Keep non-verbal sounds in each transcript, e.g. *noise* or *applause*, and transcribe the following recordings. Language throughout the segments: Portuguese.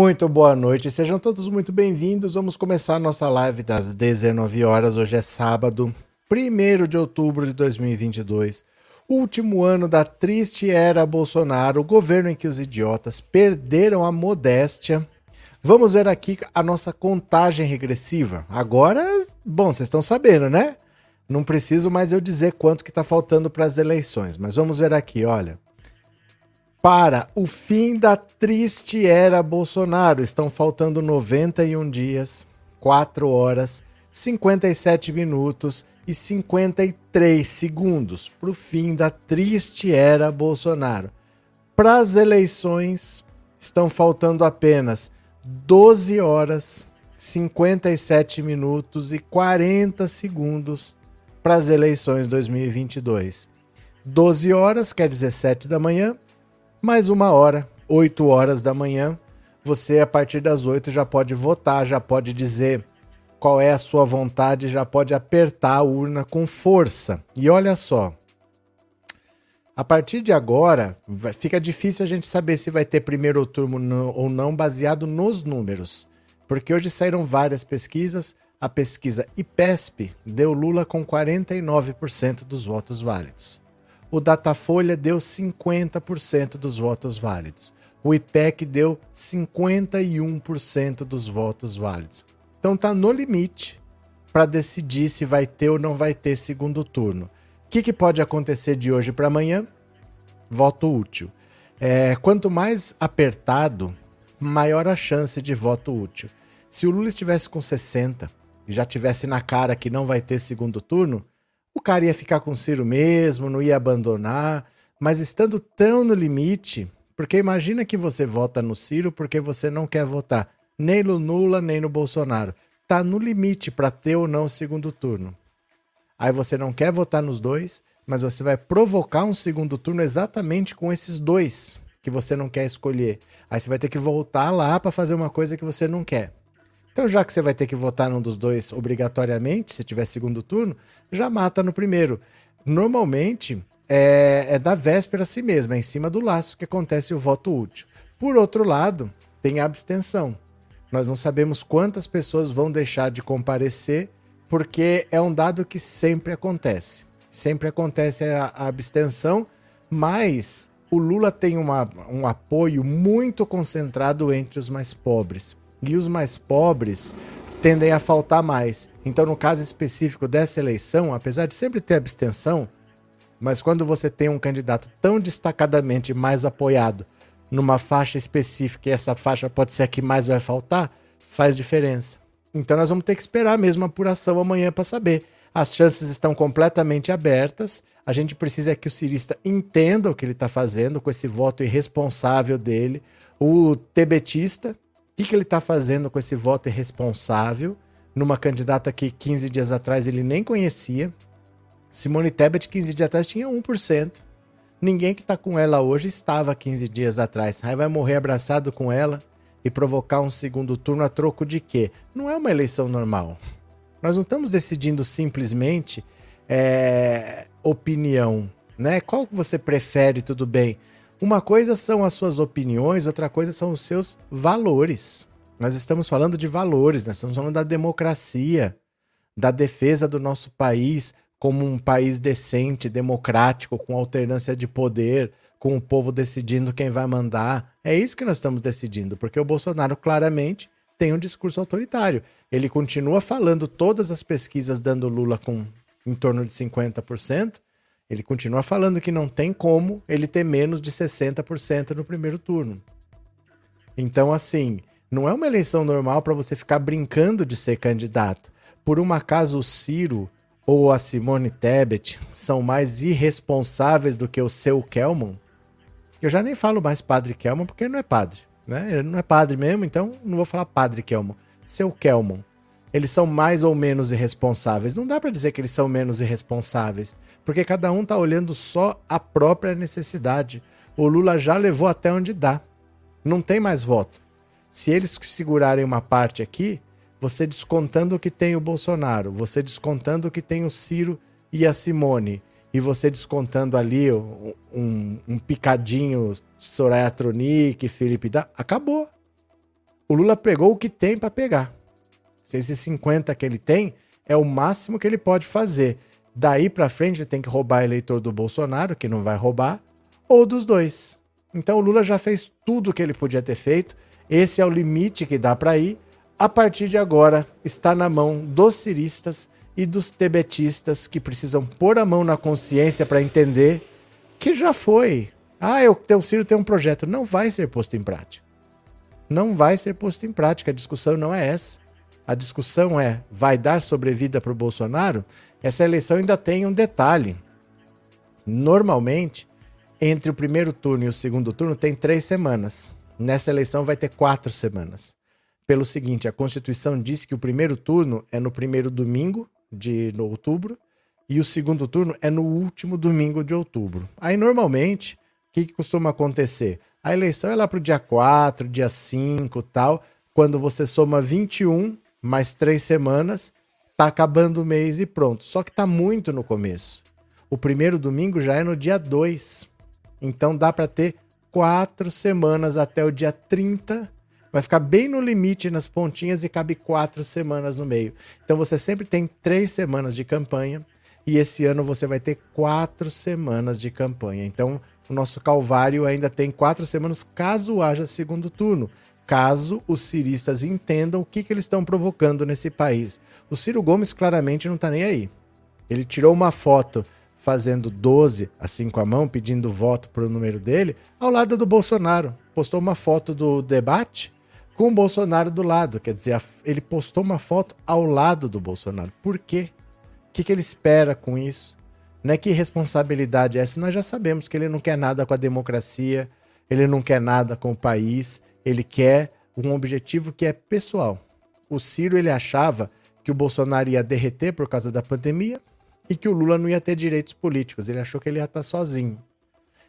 Muito boa noite, sejam todos muito bem-vindos. Vamos começar a nossa live das 19 horas. Hoje é sábado, 1 de outubro de 2022. Último ano da triste era Bolsonaro, o governo em que os idiotas perderam a modéstia. Vamos ver aqui a nossa contagem regressiva. Agora, bom, vocês estão sabendo, né? Não preciso mais eu dizer quanto que está faltando para as eleições, mas vamos ver aqui, olha para o fim da triste era Bolsonaro. Estão faltando 91 dias, 4 horas, 57 minutos e 53 segundos para o fim da triste era Bolsonaro. Para as eleições, estão faltando apenas 12 horas, 57 minutos e 40 segundos para as eleições 2022. 12 horas, quer dizer 7 da manhã, mais uma hora, 8 horas da manhã. Você, a partir das 8, já pode votar, já pode dizer qual é a sua vontade, já pode apertar a urna com força. E olha só, a partir de agora, fica difícil a gente saber se vai ter primeiro turno ou não baseado nos números. Porque hoje saíram várias pesquisas. A pesquisa IPESP deu Lula com 49% dos votos válidos o Datafolha deu 50% dos votos válidos. O IPEC deu 51% dos votos válidos. Então tá no limite para decidir se vai ter ou não vai ter segundo turno. O que, que pode acontecer de hoje para amanhã? Voto útil. É, quanto mais apertado, maior a chance de voto útil. Se o Lula estivesse com 60 e já tivesse na cara que não vai ter segundo turno, o cara ia ficar com o Ciro mesmo, não ia abandonar, mas estando tão no limite, porque imagina que você vota no Ciro porque você não quer votar nem no Lula nem no Bolsonaro. Tá no limite para ter ou não o segundo turno. Aí você não quer votar nos dois, mas você vai provocar um segundo turno exatamente com esses dois que você não quer escolher. Aí você vai ter que voltar lá para fazer uma coisa que você não quer. Então, já que você vai ter que votar num dos dois obrigatoriamente, se tiver segundo turno, já mata no primeiro. Normalmente é, é da véspera a si mesmo, é em cima do laço que acontece o voto útil. Por outro lado, tem a abstenção. Nós não sabemos quantas pessoas vão deixar de comparecer, porque é um dado que sempre acontece. Sempre acontece a, a abstenção, mas o Lula tem uma, um apoio muito concentrado entre os mais pobres e os mais pobres tendem a faltar mais. Então, no caso específico dessa eleição, apesar de sempre ter abstenção, mas quando você tem um candidato tão destacadamente mais apoiado numa faixa específica e essa faixa pode ser a que mais vai faltar, faz diferença. Então nós vamos ter que esperar mesmo a apuração amanhã para saber. As chances estão completamente abertas. A gente precisa que o cirista entenda o que ele está fazendo com esse voto irresponsável dele. O tebetista, que, que ele está fazendo com esse voto irresponsável numa candidata que 15 dias atrás ele nem conhecia. Simone Tebet, 15 dias atrás, tinha 1%. Ninguém que está com ela hoje estava 15 dias atrás. Aí vai morrer abraçado com ela e provocar um segundo turno a troco de quê? Não é uma eleição normal. Nós não estamos decidindo simplesmente é, opinião, né? Qual que você prefere, tudo bem. Uma coisa são as suas opiniões, outra coisa são os seus valores. Nós estamos falando de valores, nós estamos falando da democracia, da defesa do nosso país como um país decente, democrático, com alternância de poder, com o povo decidindo quem vai mandar. É isso que nós estamos decidindo, porque o Bolsonaro claramente tem um discurso autoritário. Ele continua falando todas as pesquisas dando Lula com em torno de 50%, ele continua falando que não tem como ele ter menos de 60% no primeiro turno. Então, assim, não é uma eleição normal para você ficar brincando de ser candidato. Por um acaso o Ciro ou a Simone Tebet são mais irresponsáveis do que o seu Kelman? Eu já nem falo mais padre Kelman porque ele não é padre, né? Ele não é padre mesmo, então não vou falar padre Kelman. Seu Kelman. Eles são mais ou menos irresponsáveis. Não dá para dizer que eles são menos irresponsáveis porque cada um está olhando só a própria necessidade. O Lula já levou até onde dá. Não tem mais voto. Se eles segurarem uma parte aqui, você descontando que tem o Bolsonaro, você descontando que tem o Ciro e a Simone, e você descontando ali um, um picadinho Soraya Tronic, Felipe da, acabou. O Lula pegou o que tem para pegar. Se esses 50 que ele tem é o máximo que ele pode fazer. Daí para frente ele tem que roubar eleitor do Bolsonaro, que não vai roubar, ou dos dois. Então o Lula já fez tudo o que ele podia ter feito. Esse é o limite que dá para ir. A partir de agora está na mão dos ciristas e dos tebetistas que precisam pôr a mão na consciência para entender que já foi. Ah, eu, o Ciro tem um projeto. Não vai ser posto em prática. Não vai ser posto em prática. A discussão não é essa. A discussão é: vai dar sobrevida para o Bolsonaro? Essa eleição ainda tem um detalhe. Normalmente, entre o primeiro turno e o segundo turno, tem três semanas. Nessa eleição vai ter quatro semanas. Pelo seguinte, a Constituição diz que o primeiro turno é no primeiro domingo de outubro e o segundo turno é no último domingo de outubro. Aí, normalmente, o que, que costuma acontecer? A eleição é lá para o dia 4, dia 5 tal. Quando você soma 21 mais três semanas, tá acabando o mês e pronto. Só que tá muito no começo. O primeiro domingo já é no dia 2. Então dá para ter quatro semanas até o dia 30. Vai ficar bem no limite nas pontinhas e cabe quatro semanas no meio. Então você sempre tem três semanas de campanha e esse ano você vai ter quatro semanas de campanha. Então o nosso calvário ainda tem quatro semanas caso haja segundo turno caso os ciristas entendam o que, que eles estão provocando nesse país. O Ciro Gomes claramente não está nem aí. Ele tirou uma foto fazendo 12, assim com a mão, pedindo voto para o número dele, ao lado do Bolsonaro. Postou uma foto do debate com o Bolsonaro do lado. Quer dizer, ele postou uma foto ao lado do Bolsonaro. Por quê? O que, que ele espera com isso? Não é que responsabilidade é essa? Nós já sabemos que ele não quer nada com a democracia, ele não quer nada com o país, ele quer um objetivo que é pessoal. O Ciro ele achava que o Bolsonaro ia derreter por causa da pandemia e que o Lula não ia ter direitos políticos. Ele achou que ele ia estar sozinho.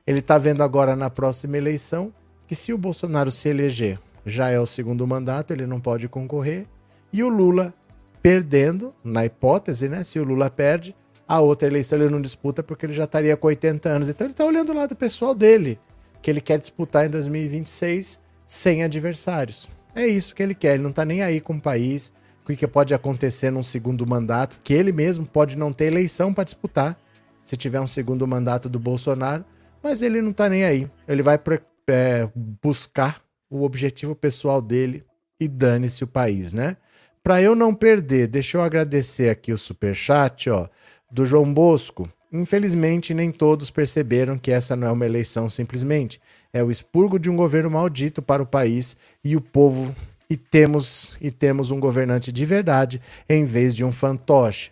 Ele está vendo agora na próxima eleição que se o Bolsonaro se eleger, já é o segundo mandato, ele não pode concorrer. E o Lula perdendo, na hipótese, né? Se o Lula perde, a outra eleição ele não disputa porque ele já estaria com 80 anos. Então ele está olhando o lado pessoal dele, que ele quer disputar em 2026 sem adversários. É isso que ele quer, ele não está nem aí com o país, o que pode acontecer num segundo mandato, que ele mesmo pode não ter eleição para disputar, se tiver um segundo mandato do Bolsonaro, mas ele não está nem aí. Ele vai é, buscar o objetivo pessoal dele e dane-se o país, né? Para eu não perder, deixa eu agradecer aqui o super chat, ó, do João Bosco. Infelizmente, nem todos perceberam que essa não é uma eleição simplesmente é o expurgo de um governo maldito para o país e o povo e temos e temos um governante de verdade em vez de um fantoche.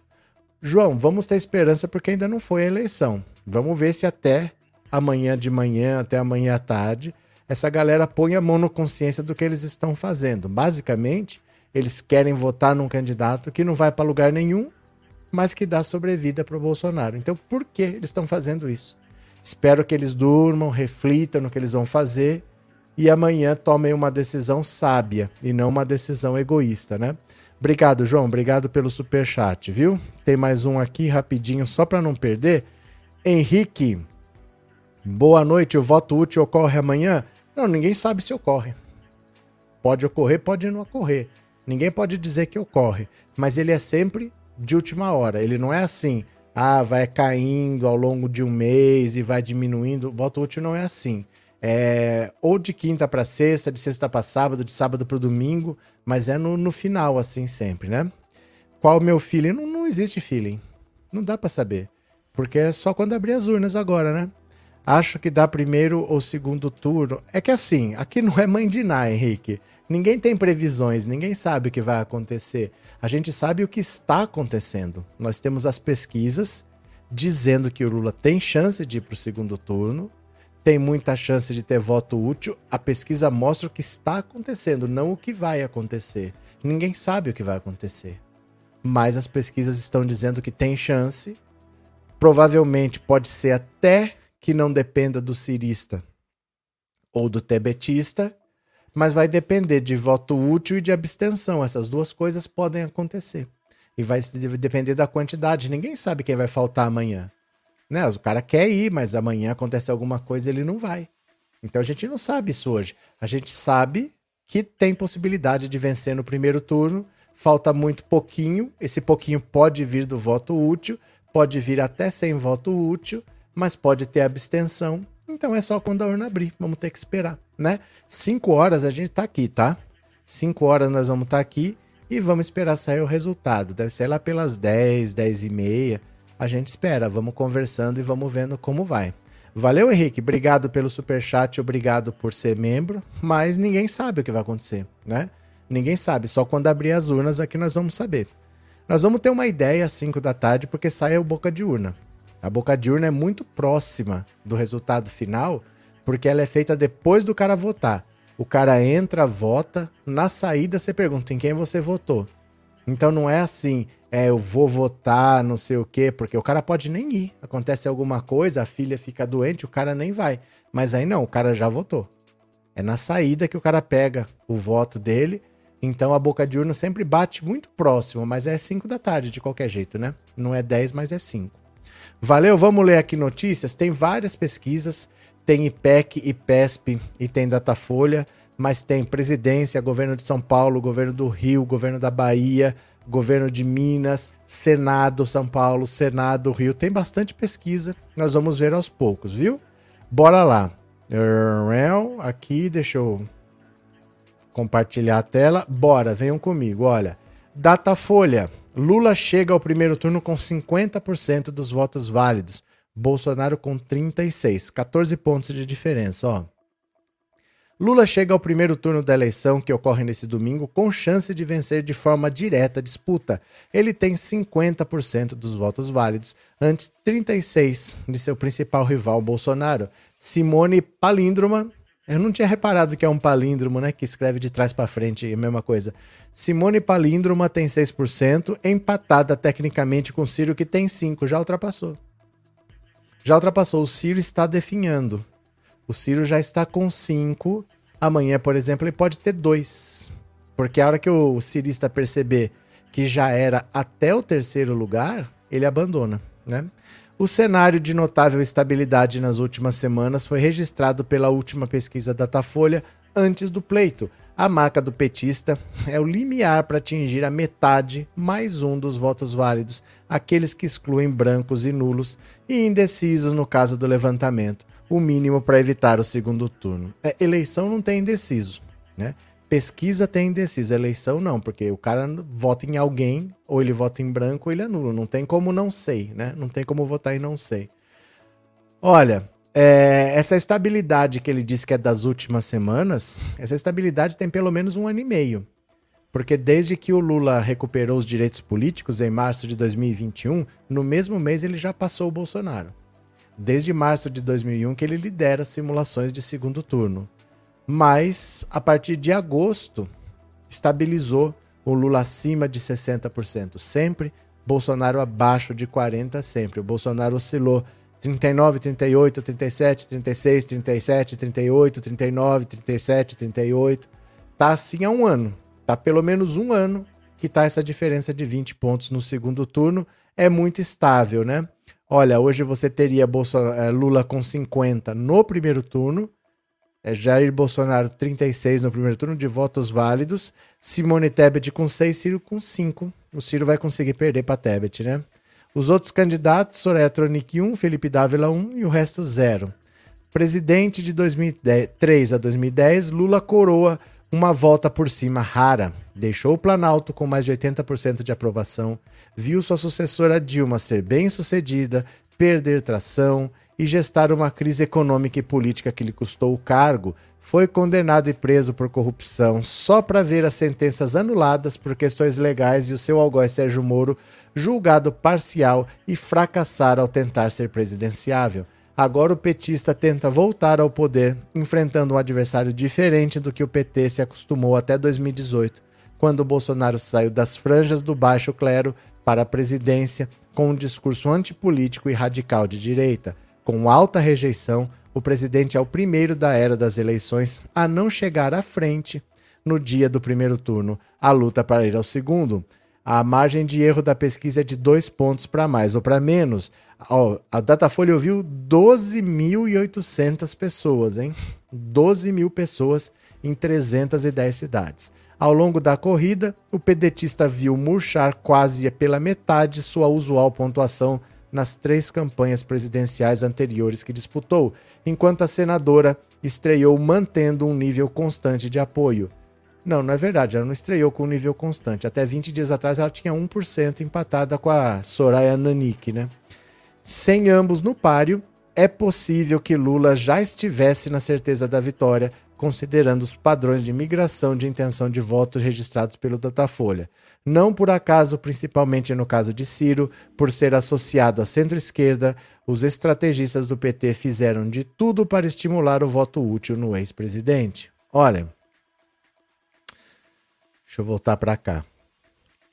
João, vamos ter esperança porque ainda não foi a eleição. Vamos ver se até amanhã de manhã, até amanhã à tarde, essa galera põe a mão na consciência do que eles estão fazendo. Basicamente, eles querem votar num candidato que não vai para lugar nenhum, mas que dá sobrevida para o Bolsonaro. Então, por que eles estão fazendo isso? Espero que eles durmam, reflitam no que eles vão fazer e amanhã tomem uma decisão sábia e não uma decisão egoísta, né? Obrigado, João. Obrigado pelo super chat, viu? Tem mais um aqui rapidinho só para não perder. Henrique, boa noite. O voto útil ocorre amanhã? Não, ninguém sabe se ocorre. Pode ocorrer, pode não ocorrer. Ninguém pode dizer que ocorre, mas ele é sempre de última hora. Ele não é assim ah, vai caindo ao longo de um mês e vai diminuindo. Voto útil não é assim. É ou de quinta para sexta, de sexta para sábado, de sábado para domingo, mas é no, no final, assim, sempre, né? Qual o meu feeling? Não, não existe feeling. Não dá para saber. Porque é só quando abrir as urnas agora, né? Acho que dá primeiro ou segundo turno. É que assim, aqui não é Ná, Henrique. Ninguém tem previsões, ninguém sabe o que vai acontecer. A gente sabe o que está acontecendo. Nós temos as pesquisas dizendo que o Lula tem chance de ir para o segundo turno, tem muita chance de ter voto útil. A pesquisa mostra o que está acontecendo, não o que vai acontecer. Ninguém sabe o que vai acontecer. Mas as pesquisas estão dizendo que tem chance. Provavelmente pode ser até que não dependa do cirista ou do tebetista, mas vai depender de voto útil e de abstenção. Essas duas coisas podem acontecer. E vai depender da quantidade. Ninguém sabe quem vai faltar amanhã. Né? O cara quer ir, mas amanhã acontece alguma coisa ele não vai. Então a gente não sabe isso hoje. A gente sabe que tem possibilidade de vencer no primeiro turno. Falta muito pouquinho, esse pouquinho pode vir do voto útil, pode vir até sem voto útil, mas pode ter abstenção. Então é só quando a urna abrir, vamos ter que esperar, né? Cinco horas a gente tá aqui, tá? Cinco horas nós vamos estar tá aqui e vamos esperar sair o resultado. Deve ser lá pelas 10, 10 e meia. A gente espera, vamos conversando e vamos vendo como vai. Valeu, Henrique. Obrigado pelo super chat, obrigado por ser membro. Mas ninguém sabe o que vai acontecer, né? Ninguém sabe. Só quando abrir as urnas aqui nós vamos saber. Nós vamos ter uma ideia às 5 da tarde porque sai a boca de urna. A boca de urna é muito próxima do resultado final porque ela é feita depois do cara votar. O cara entra, vota, na saída você pergunta em quem você votou. Então não é assim, é, eu vou votar, não sei o quê, porque o cara pode nem ir. Acontece alguma coisa, a filha fica doente, o cara nem vai. Mas aí não, o cara já votou. É na saída que o cara pega o voto dele. Então a boca de urna sempre bate muito próximo, mas é 5 da tarde de qualquer jeito, né? Não é 10, mas é 5. Valeu, vamos ler aqui notícias. Tem várias pesquisas, tem IPEC, IPESP e tem Datafolha, mas tem presidência, governo de São Paulo, governo do Rio, governo da Bahia, governo de Minas, Senado São Paulo, Senado Rio. Tem bastante pesquisa, nós vamos ver aos poucos, viu? Bora lá. Aqui, deixa eu compartilhar a tela. Bora, venham comigo. Olha, Datafolha. Lula chega ao primeiro turno com 50% dos votos válidos. Bolsonaro com 36, 14 pontos de diferença, ó. Lula chega ao primeiro turno da eleição, que ocorre nesse domingo, com chance de vencer de forma direta a disputa. Ele tem 50% dos votos válidos, antes 36 de seu principal rival, Bolsonaro. Simone Palíndroma, eu não tinha reparado que é um palíndromo, né, que escreve de trás para frente, a mesma coisa. Simone Palíndroma tem 6%, empatada tecnicamente com Ciro, que tem 5%, já ultrapassou. Já ultrapassou, o Ciro está definhando. O Ciro já está com 5. Amanhã, por exemplo, ele pode ter 2. Porque a hora que o cirista perceber que já era até o terceiro lugar, ele abandona, né? O cenário de notável estabilidade nas últimas semanas foi registrado pela última pesquisa Datafolha antes do pleito. A marca do petista é o limiar para atingir a metade mais um dos votos válidos, aqueles que excluem brancos e nulos e indecisos no caso do levantamento o mínimo para evitar o segundo turno. É, eleição não tem indeciso, né? Pesquisa tem indeciso, eleição não, porque o cara vota em alguém, ou ele vota em branco ou ele é nulo. Não tem como não sei, né? Não tem como votar em não sei. Olha, é, essa estabilidade que ele disse que é das últimas semanas, essa estabilidade tem pelo menos um ano e meio. Porque desde que o Lula recuperou os direitos políticos em março de 2021, no mesmo mês ele já passou o Bolsonaro desde março de 2001 que ele lidera simulações de segundo turno. Mas a partir de agosto estabilizou o Lula acima de 60% sempre, Bolsonaro abaixo de 40 sempre. O Bolsonaro oscilou 39, 38, 37, 36, 37, 38, 39, 37, 38. Tá assim há um ano. Tá pelo menos um ano que tá essa diferença de 20 pontos no segundo turno. É muito estável, né? Olha, hoje você teria Bolsonaro, é, Lula com 50 no primeiro turno, é, Jair Bolsonaro 36 no primeiro turno de votos válidos, Simone Tebet com 6, Ciro com 5. O Ciro vai conseguir perder para Tebet, né? Os outros candidatos, Soraya Tronic 1, Felipe Dávila 1 e o resto 0. Presidente de 2003 a 2010, Lula coroa uma volta por cima rara. Deixou o Planalto com mais de 80% de aprovação, viu sua sucessora Dilma ser bem-sucedida, perder tração e gestar uma crise econômica e política que lhe custou o cargo, foi condenado e preso por corrupção só para ver as sentenças anuladas por questões legais e o seu algoz Sérgio Moro julgado parcial e fracassar ao tentar ser presidenciável. Agora o petista tenta voltar ao poder, enfrentando um adversário diferente do que o PT se acostumou até 2018, quando Bolsonaro saiu das franjas do baixo clero para a presidência com um discurso antipolítico e radical de direita. Com alta rejeição, o presidente é o primeiro da era das eleições a não chegar à frente no dia do primeiro turno. A luta para ir ao segundo. A margem de erro da pesquisa é de dois pontos para mais ou para menos. a Datafolha ouviu 12.800 pessoas, hein? 12 mil pessoas em 310 cidades. Ao longo da corrida, o pedetista viu murchar quase pela metade sua usual pontuação nas três campanhas presidenciais anteriores que disputou, enquanto a senadora estreou mantendo um nível constante de apoio. Não, não é verdade, ela não estreou com nível constante. Até 20 dias atrás ela tinha 1% empatada com a Soraya Nanik, né? Sem ambos no páreo, é possível que Lula já estivesse na certeza da vitória, considerando os padrões de migração de intenção de voto registrados pelo Datafolha. Não por acaso, principalmente no caso de Ciro, por ser associado à centro-esquerda, os estrategistas do PT fizeram de tudo para estimular o voto útil no ex-presidente. Olha, deixa eu voltar para cá.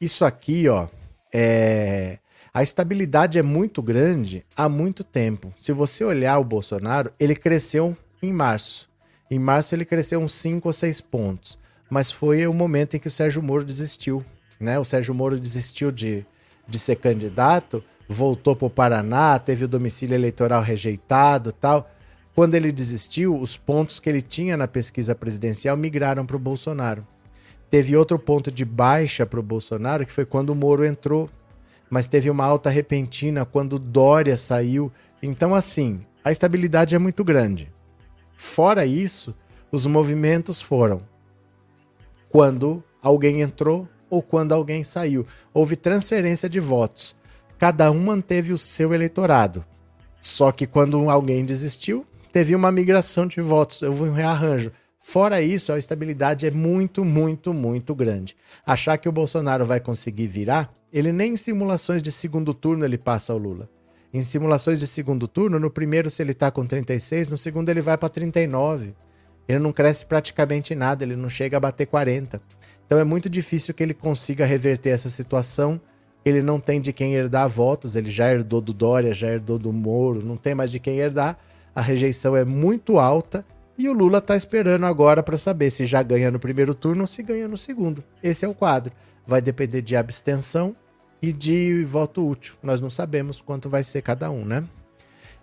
Isso aqui, ó, é a estabilidade é muito grande há muito tempo. Se você olhar o Bolsonaro, ele cresceu em março. Em março ele cresceu uns 5 ou 6 pontos. Mas foi o momento em que o Sérgio Moro desistiu. Né? O Sérgio Moro desistiu de, de ser candidato, voltou para o Paraná, teve o domicílio eleitoral rejeitado tal. Quando ele desistiu, os pontos que ele tinha na pesquisa presidencial migraram para o Bolsonaro. Teve outro ponto de baixa para o Bolsonaro, que foi quando o Moro entrou, mas teve uma alta repentina quando Dória saiu. Então, assim, a estabilidade é muito grande. Fora isso, os movimentos foram quando alguém entrou ou quando alguém saiu. Houve transferência de votos. Cada um manteve o seu eleitorado. Só que quando alguém desistiu, teve uma migração de votos, houve um rearranjo. Fora isso, a estabilidade é muito, muito, muito grande. Achar que o Bolsonaro vai conseguir virar, ele nem em simulações de segundo turno ele passa ao Lula. Em simulações de segundo turno, no primeiro, se ele está com 36, no segundo ele vai para 39. Ele não cresce praticamente nada, ele não chega a bater 40. Então é muito difícil que ele consiga reverter essa situação. Ele não tem de quem herdar votos, ele já herdou do Dória, já herdou do Moro, não tem mais de quem herdar. A rejeição é muito alta e o Lula está esperando agora para saber se já ganha no primeiro turno ou se ganha no segundo. Esse é o quadro. Vai depender de abstenção e de voto útil. Nós não sabemos quanto vai ser cada um, né?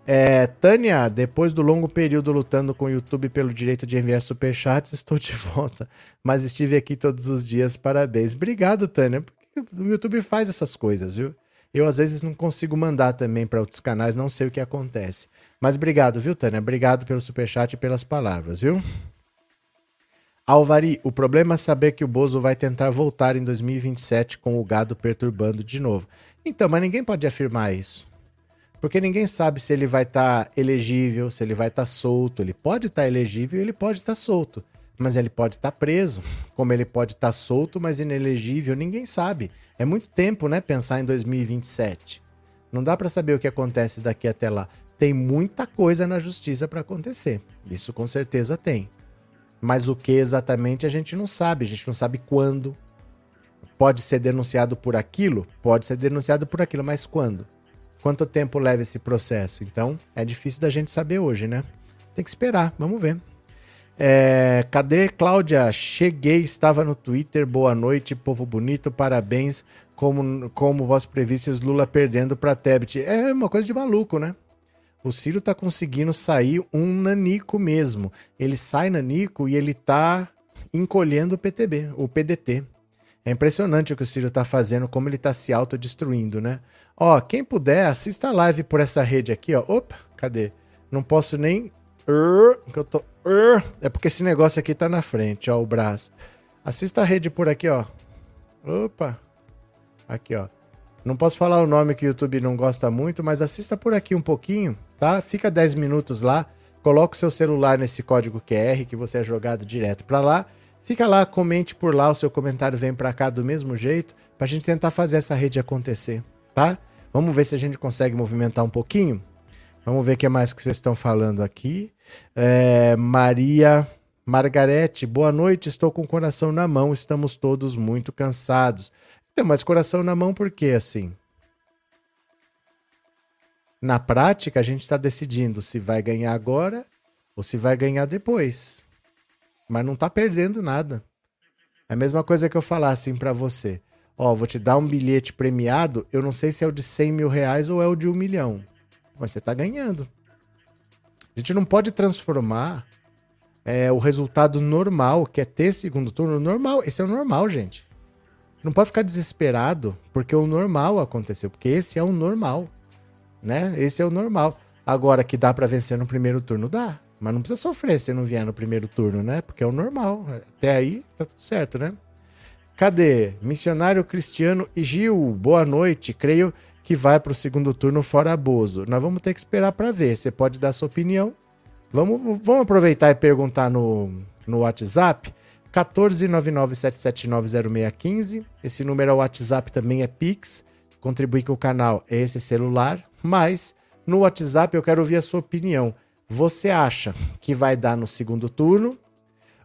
É, Tânia, depois do longo período lutando com o YouTube pelo direito de enviar superchats, estou de volta. Mas estive aqui todos os dias, parabéns. Obrigado, Tânia. O YouTube faz essas coisas, viu? Eu às vezes não consigo mandar também para outros canais, não sei o que acontece. Mas obrigado, viu, Tânia? Obrigado pelo superchat e pelas palavras, viu? Alvari, o problema é saber que o Bozo vai tentar voltar em 2027 com o gado perturbando de novo. Então, mas ninguém pode afirmar isso. Porque ninguém sabe se ele vai estar tá elegível, se ele vai estar tá solto. Ele pode estar tá elegível ele pode estar tá solto. Mas ele pode estar tá preso. Como ele pode estar tá solto, mas inelegível, ninguém sabe. É muito tempo, né? Pensar em 2027. Não dá para saber o que acontece daqui até lá. Tem muita coisa na justiça para acontecer. Isso com certeza tem. Mas o que exatamente a gente não sabe, a gente não sabe quando. Pode ser denunciado por aquilo? Pode ser denunciado por aquilo, mas quando? Quanto tempo leva esse processo? Então, é difícil da gente saber hoje, né? Tem que esperar, vamos ver. É, cadê Cláudia? Cheguei, estava no Twitter. Boa noite, povo bonito, parabéns. Como, como vós previstes, Lula perdendo para Tebet. É uma coisa de maluco, né? O Ciro tá conseguindo sair um nanico mesmo. Ele sai nanico e ele tá encolhendo o PTB, o PDT. É impressionante o que o Ciro tá fazendo, como ele tá se autodestruindo, né? Ó, quem puder, assista a live por essa rede aqui, ó. Opa, cadê? Não posso nem. Eu tô. É porque esse negócio aqui tá na frente, ó, o braço. Assista a rede por aqui, ó. Opa. Aqui, ó. Não posso falar o nome que o YouTube não gosta muito, mas assista por aqui um pouquinho, tá? Fica 10 minutos lá, coloca o seu celular nesse código QR que você é jogado direto para lá. Fica lá, comente por lá, o seu comentário vem para cá do mesmo jeito, pra gente tentar fazer essa rede acontecer, tá? Vamos ver se a gente consegue movimentar um pouquinho. Vamos ver o que mais que vocês estão falando aqui. É, Maria Margarete, boa noite, estou com o coração na mão, estamos todos muito cansados. Então, mas coração na mão por quê assim? Na prática, a gente está decidindo se vai ganhar agora ou se vai ganhar depois. Mas não está perdendo nada. É a mesma coisa que eu falar assim para você. Ó, vou te dar um bilhete premiado, eu não sei se é o de 100 mil reais ou é o de um milhão. Mas você está ganhando. A gente não pode transformar é, o resultado normal, que é ter segundo turno normal. Esse é o normal, gente. Não pode ficar desesperado porque o normal aconteceu, porque esse é o normal, né? Esse é o normal. Agora que dá para vencer no primeiro turno, dá. Mas não precisa sofrer se não vier no primeiro turno, né? Porque é o normal. Até aí tá tudo certo, né? Cadê? Missionário Cristiano e Gil, boa noite. Creio que vai para o segundo turno fora Bozo. Nós vamos ter que esperar para ver. Você pode dar sua opinião. Vamos, vamos aproveitar e perguntar no, no WhatsApp. 14997790615. Esse número é o WhatsApp, também é Pix. Contribuir com o canal é esse celular. Mas no WhatsApp eu quero ouvir a sua opinião. Você acha que vai dar no segundo turno?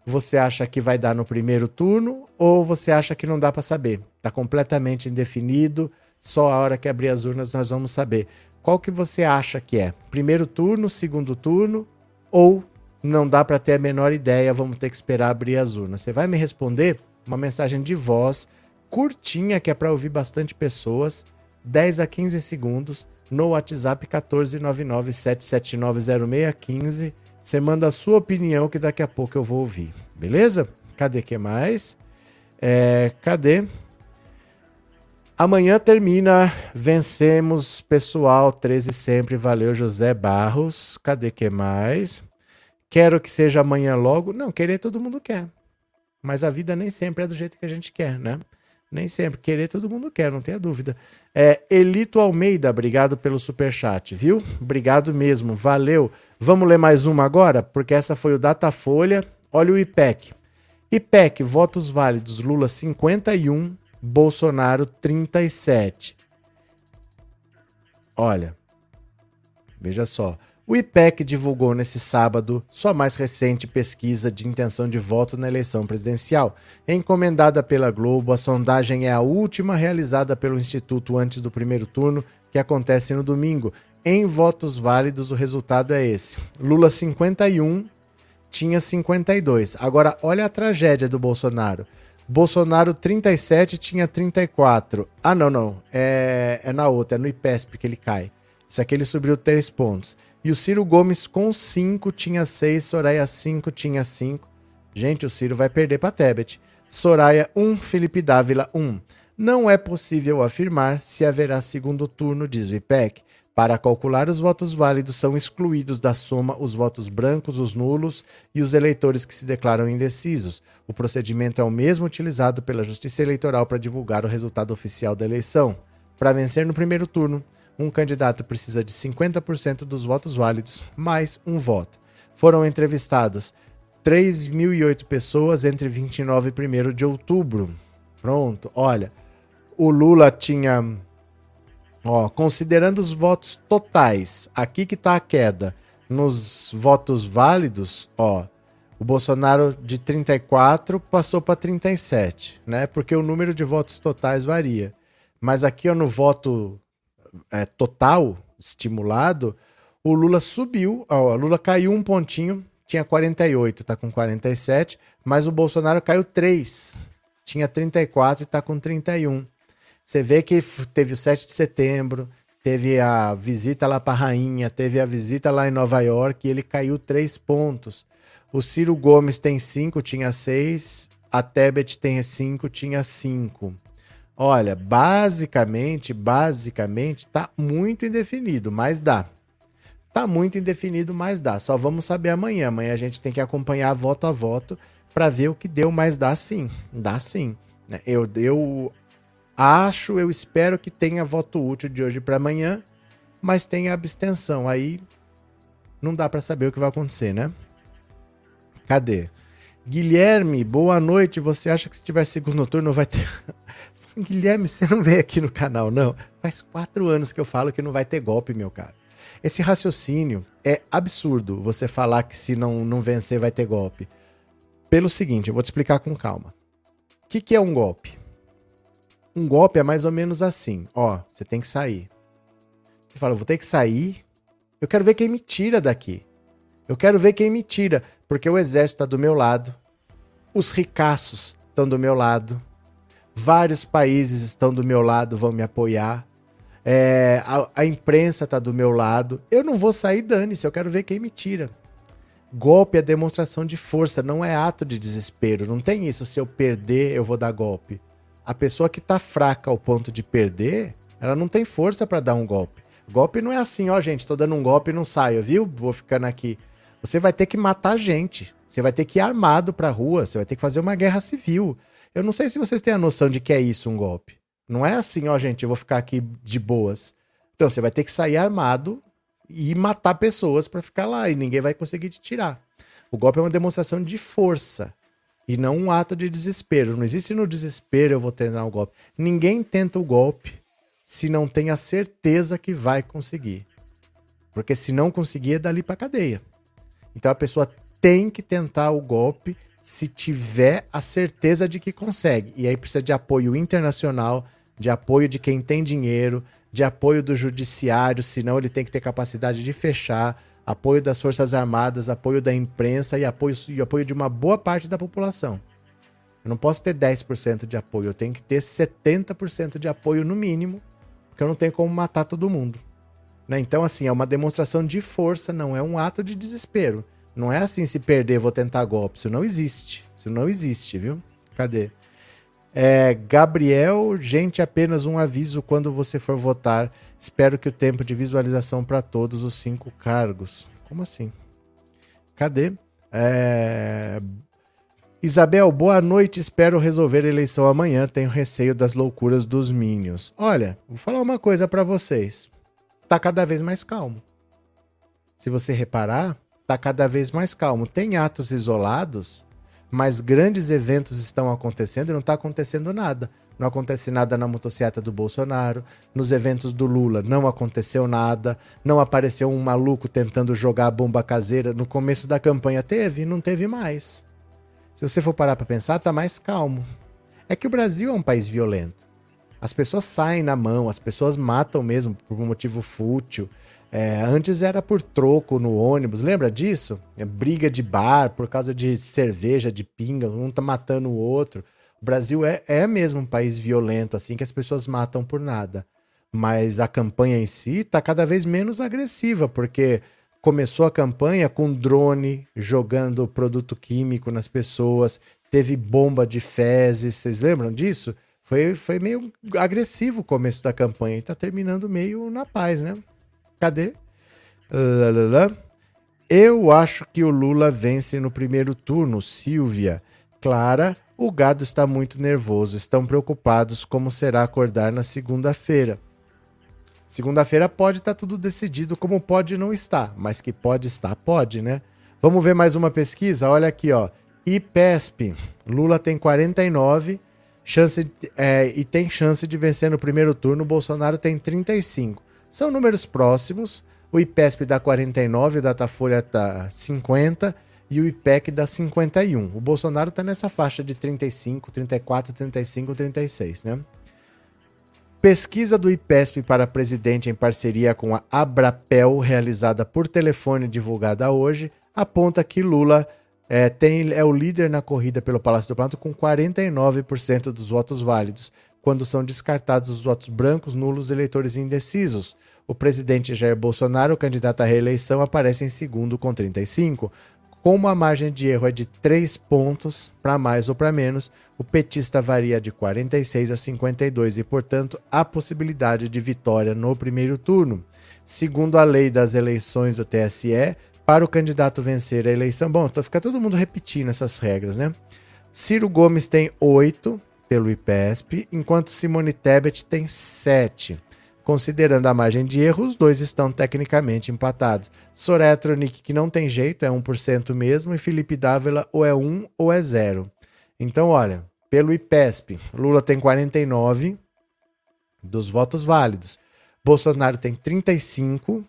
Você acha que vai dar no primeiro turno? Ou você acha que não dá para saber? Está completamente indefinido. Só a hora que abrir as urnas nós vamos saber. Qual que você acha que é? Primeiro turno, segundo turno ou não dá para ter a menor ideia, vamos ter que esperar abrir as urnas? Você vai me responder uma mensagem de voz curtinha que é para ouvir bastante pessoas, 10 a 15 segundos no WhatsApp 14997790615. Você manda a sua opinião que daqui a pouco eu vou ouvir, beleza? Cadê que mais? É, cadê? Amanhã termina Vencemos Pessoal 13 sempre. Valeu, José Barros. Cadê que mais? Quero que seja amanhã logo. Não, querer todo mundo quer. Mas a vida nem sempre é do jeito que a gente quer, né? Nem sempre. Querer todo mundo quer, não tenha dúvida. É, Elito Almeida, obrigado pelo super chat, viu? Obrigado mesmo, valeu. Vamos ler mais uma agora, porque essa foi o Datafolha. Olha o IPEC. IPEC, votos válidos, Lula 51, Bolsonaro 37. Olha, veja só. O IPEC divulgou nesse sábado sua mais recente pesquisa de intenção de voto na eleição presidencial. Encomendada pela Globo, a sondagem é a última realizada pelo Instituto antes do primeiro turno, que acontece no domingo. Em votos válidos, o resultado é esse: Lula 51, tinha 52. Agora, olha a tragédia do Bolsonaro. Bolsonaro 37 tinha 34. Ah, não, não. É, é na outra, é no IPESP que ele cai. Isso aqui ele subiu 3 pontos. E o Ciro Gomes com 5 tinha 6, Soraya 5 tinha 5. Gente, o Ciro vai perder para Tebet. Soraya 1, Felipe Dávila 1. Não é possível afirmar se haverá segundo turno, diz o IPEC. Para calcular os votos válidos, são excluídos da soma os votos brancos, os nulos e os eleitores que se declaram indecisos. O procedimento é o mesmo utilizado pela Justiça Eleitoral para divulgar o resultado oficial da eleição. Para vencer no primeiro turno, um candidato precisa de 50% dos votos válidos, mais um voto. Foram entrevistadas 3.008 pessoas entre 29 e 1 de outubro. Pronto, olha, o Lula tinha, ó, considerando os votos totais, aqui que está a queda, nos votos válidos, ó, o Bolsonaro de 34 passou para 37, né? Porque o número de votos totais varia. Mas aqui ó, no voto é, total estimulado, o Lula subiu, ó, o Lula caiu um pontinho, tinha 48, tá com 47, mas o Bolsonaro caiu 3, tinha 34 e tá com 31. Você vê que teve o 7 de setembro, teve a visita lá para rainha, teve a visita lá em Nova York e ele caiu 3 pontos. O Ciro Gomes tem 5, tinha 6, a Tebet tem 5, tinha 5. Olha, basicamente, basicamente tá muito indefinido, mas dá. Tá muito indefinido, mas dá. Só vamos saber amanhã. Amanhã a gente tem que acompanhar voto a voto para ver o que deu, mas dá sim. Dá sim. Né? Eu, eu acho, eu espero que tenha voto útil de hoje para amanhã, mas tem abstenção. Aí não dá para saber o que vai acontecer, né? Cadê? Guilherme, boa noite. Você acha que se tiver segundo turno vai ter Guilherme, você não veio aqui no canal, não? Faz quatro anos que eu falo que não vai ter golpe, meu cara. Esse raciocínio é absurdo você falar que se não, não vencer vai ter golpe. Pelo seguinte, eu vou te explicar com calma. O que, que é um golpe? Um golpe é mais ou menos assim. Ó, você tem que sair. Você fala, vou ter que sair. Eu quero ver quem me tira daqui. Eu quero ver quem me tira. Porque o exército está do meu lado. Os ricaços estão do meu lado. Vários países estão do meu lado, vão me apoiar. É, a, a, imprensa está do meu lado. Eu não vou sair, dane-se, eu quero ver quem me tira. Golpe é demonstração de força, não é ato de desespero. Não tem isso, se eu perder, eu vou dar golpe. A pessoa que tá fraca ao ponto de perder, ela não tem força para dar um golpe. Golpe não é assim, ó, gente, tô dando um golpe e não saio, viu? Vou ficando aqui. Você vai ter que matar gente. Você vai ter que ir armado pra rua, você vai ter que fazer uma guerra civil. Eu não sei se vocês têm a noção de que é isso um golpe. Não é assim, ó, gente, eu vou ficar aqui de boas. Então você vai ter que sair armado e matar pessoas para ficar lá e ninguém vai conseguir te tirar. O golpe é uma demonstração de força e não um ato de desespero. Não existe no desespero eu vou tentar o um golpe. Ninguém tenta o golpe se não tem a certeza que vai conseguir. Porque se não conseguir é dali para cadeia. Então a pessoa tem que tentar o golpe se tiver a certeza de que consegue. E aí precisa de apoio internacional, de apoio de quem tem dinheiro, de apoio do judiciário, senão ele tem que ter capacidade de fechar, apoio das Forças Armadas, apoio da imprensa e apoio, e apoio de uma boa parte da população. Eu não posso ter 10% de apoio, eu tenho que ter 70% de apoio no mínimo, porque eu não tenho como matar todo mundo. Né? Então, assim, é uma demonstração de força, não é um ato de desespero. Não é assim, se perder, vou tentar golpe. Isso não existe. Isso não existe, viu? Cadê? É, Gabriel, gente, apenas um aviso quando você for votar. Espero que o tempo de visualização para todos os cinco cargos. Como assim? Cadê? É... Isabel, boa noite. Espero resolver a eleição amanhã. Tenho receio das loucuras dos Minions. Olha, vou falar uma coisa para vocês. Tá cada vez mais calmo. Se você reparar, tá cada vez mais calmo. Tem atos isolados mas grandes eventos estão acontecendo e não está acontecendo nada. Não acontece nada na motocicleta do Bolsonaro, nos eventos do Lula não aconteceu nada, não apareceu um maluco tentando jogar a bomba caseira. No começo da campanha teve, não teve mais. Se você for parar para pensar, tá mais calmo. É que o Brasil é um país violento. As pessoas saem na mão, as pessoas matam mesmo por um motivo fútil. É, antes era por troco no ônibus, lembra disso? É, briga de bar por causa de cerveja, de pinga, um tá matando o outro. O Brasil é, é mesmo um país violento, assim, que as pessoas matam por nada. Mas a campanha em si tá cada vez menos agressiva, porque começou a campanha com drone jogando produto químico nas pessoas, teve bomba de fezes, vocês lembram disso? Foi, foi meio agressivo o começo da campanha e tá terminando meio na paz, né? Cadê? Eu acho que o Lula vence no primeiro turno, Silvia. Clara, o gado está muito nervoso. Estão preocupados como será acordar na segunda-feira. Segunda-feira pode estar tá tudo decidido, como pode não estar, mas que pode estar, pode, né? Vamos ver mais uma pesquisa? Olha aqui, ó. IPESP. Lula tem 49 chance, é, e tem chance de vencer no primeiro turno. Bolsonaro tem 35. São números próximos. O IPESP dá 49, o Datafolha dá 50 e o IPEC dá 51. O Bolsonaro está nessa faixa de 35, 34, 35, 36, né? Pesquisa do IPESP para presidente em parceria com a Abrapel, realizada por telefone divulgada hoje, aponta que Lula é, tem, é o líder na corrida pelo Palácio do Planalto com 49% dos votos válidos, quando são descartados os votos brancos, nulos, eleitores indecisos. O presidente Jair Bolsonaro, candidato à reeleição, aparece em segundo com 35. Como a margem de erro é de 3 pontos, para mais ou para menos, o petista varia de 46 a 52 e, portanto, há possibilidade de vitória no primeiro turno. Segundo a lei das eleições do TSE, para o candidato vencer a eleição. Bom, fica todo mundo repetindo essas regras, né? Ciro Gomes tem 8, pelo IPESP, enquanto Simone Tebet tem 7. Considerando a margem de erro, os dois estão tecnicamente empatados. Soretronic, que não tem jeito, é 1% mesmo, e Felipe Dávila ou é 1 ou é 0. Então, olha, pelo IPESP, Lula tem 49 dos votos válidos. Bolsonaro tem 35,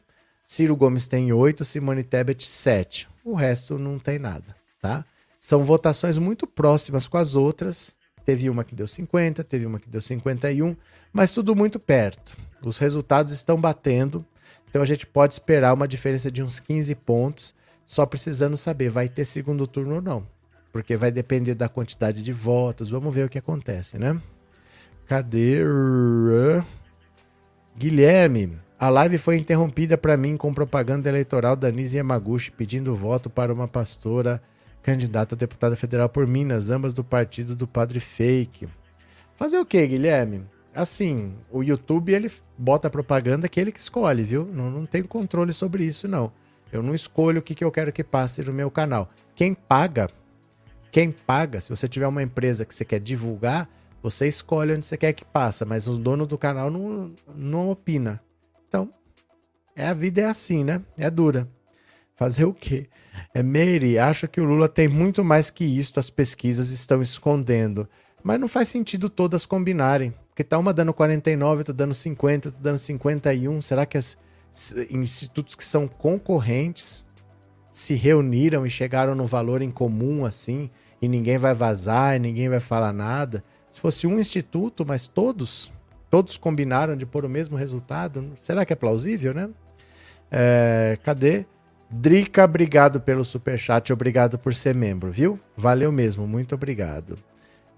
Ciro Gomes tem 8, Simone Tebet 7. O resto não tem nada, tá? São votações muito próximas com as outras, Teve uma que deu 50, teve uma que deu 51, mas tudo muito perto. Os resultados estão batendo, então a gente pode esperar uma diferença de uns 15 pontos, só precisando saber vai ter segundo turno ou não, porque vai depender da quantidade de votos. Vamos ver o que acontece, né? Cadê? Guilherme, A live foi interrompida para mim com propaganda eleitoral da Nise Yamaguchi pedindo voto para uma pastora candidata a deputada federal por Minas, ambas do partido do Padre Fake. Fazer o que, Guilherme? Assim, o YouTube ele bota propaganda que ele que escolhe, viu? Não, não tem controle sobre isso, não. Eu não escolho o que, que eu quero que passe no meu canal. Quem paga, quem paga, se você tiver uma empresa que você quer divulgar, você escolhe onde você quer que passe, mas o dono do canal não, não opina. Então, é a vida é assim, né? É dura. Fazer o quê? É Mary, acho que o Lula tem muito mais que isto, as pesquisas estão escondendo. Mas não faz sentido todas combinarem. Porque tá uma dando 49, tô dando 50, tô dando 51. Será que as institutos que são concorrentes se reuniram e chegaram no valor em comum assim, e ninguém vai vazar, ninguém vai falar nada? Se fosse um instituto, mas todos, todos combinaram de pôr o mesmo resultado, será que é plausível, né? É, cadê? Drica, obrigado pelo superchat, obrigado por ser membro, viu? Valeu mesmo, muito obrigado.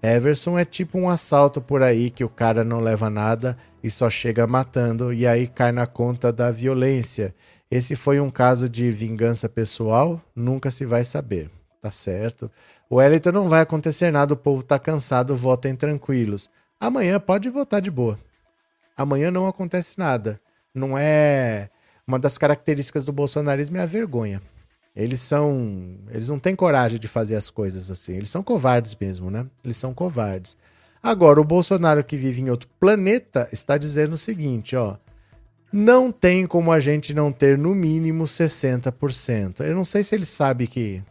Everson é tipo um assalto por aí que o cara não leva nada e só chega matando e aí cai na conta da violência. Esse foi um caso de vingança pessoal, nunca se vai saber. Tá certo. O Wellington não vai acontecer nada, o povo tá cansado, votem tranquilos. Amanhã pode votar de boa. Amanhã não acontece nada. Não é. Uma das características do bolsonarismo é a vergonha. Eles são. Eles não têm coragem de fazer as coisas assim. Eles são covardes mesmo, né? Eles são covardes. Agora, o Bolsonaro que vive em outro planeta está dizendo o seguinte, ó. Não tem como a gente não ter no mínimo 60%. Eu não sei se ele sabe que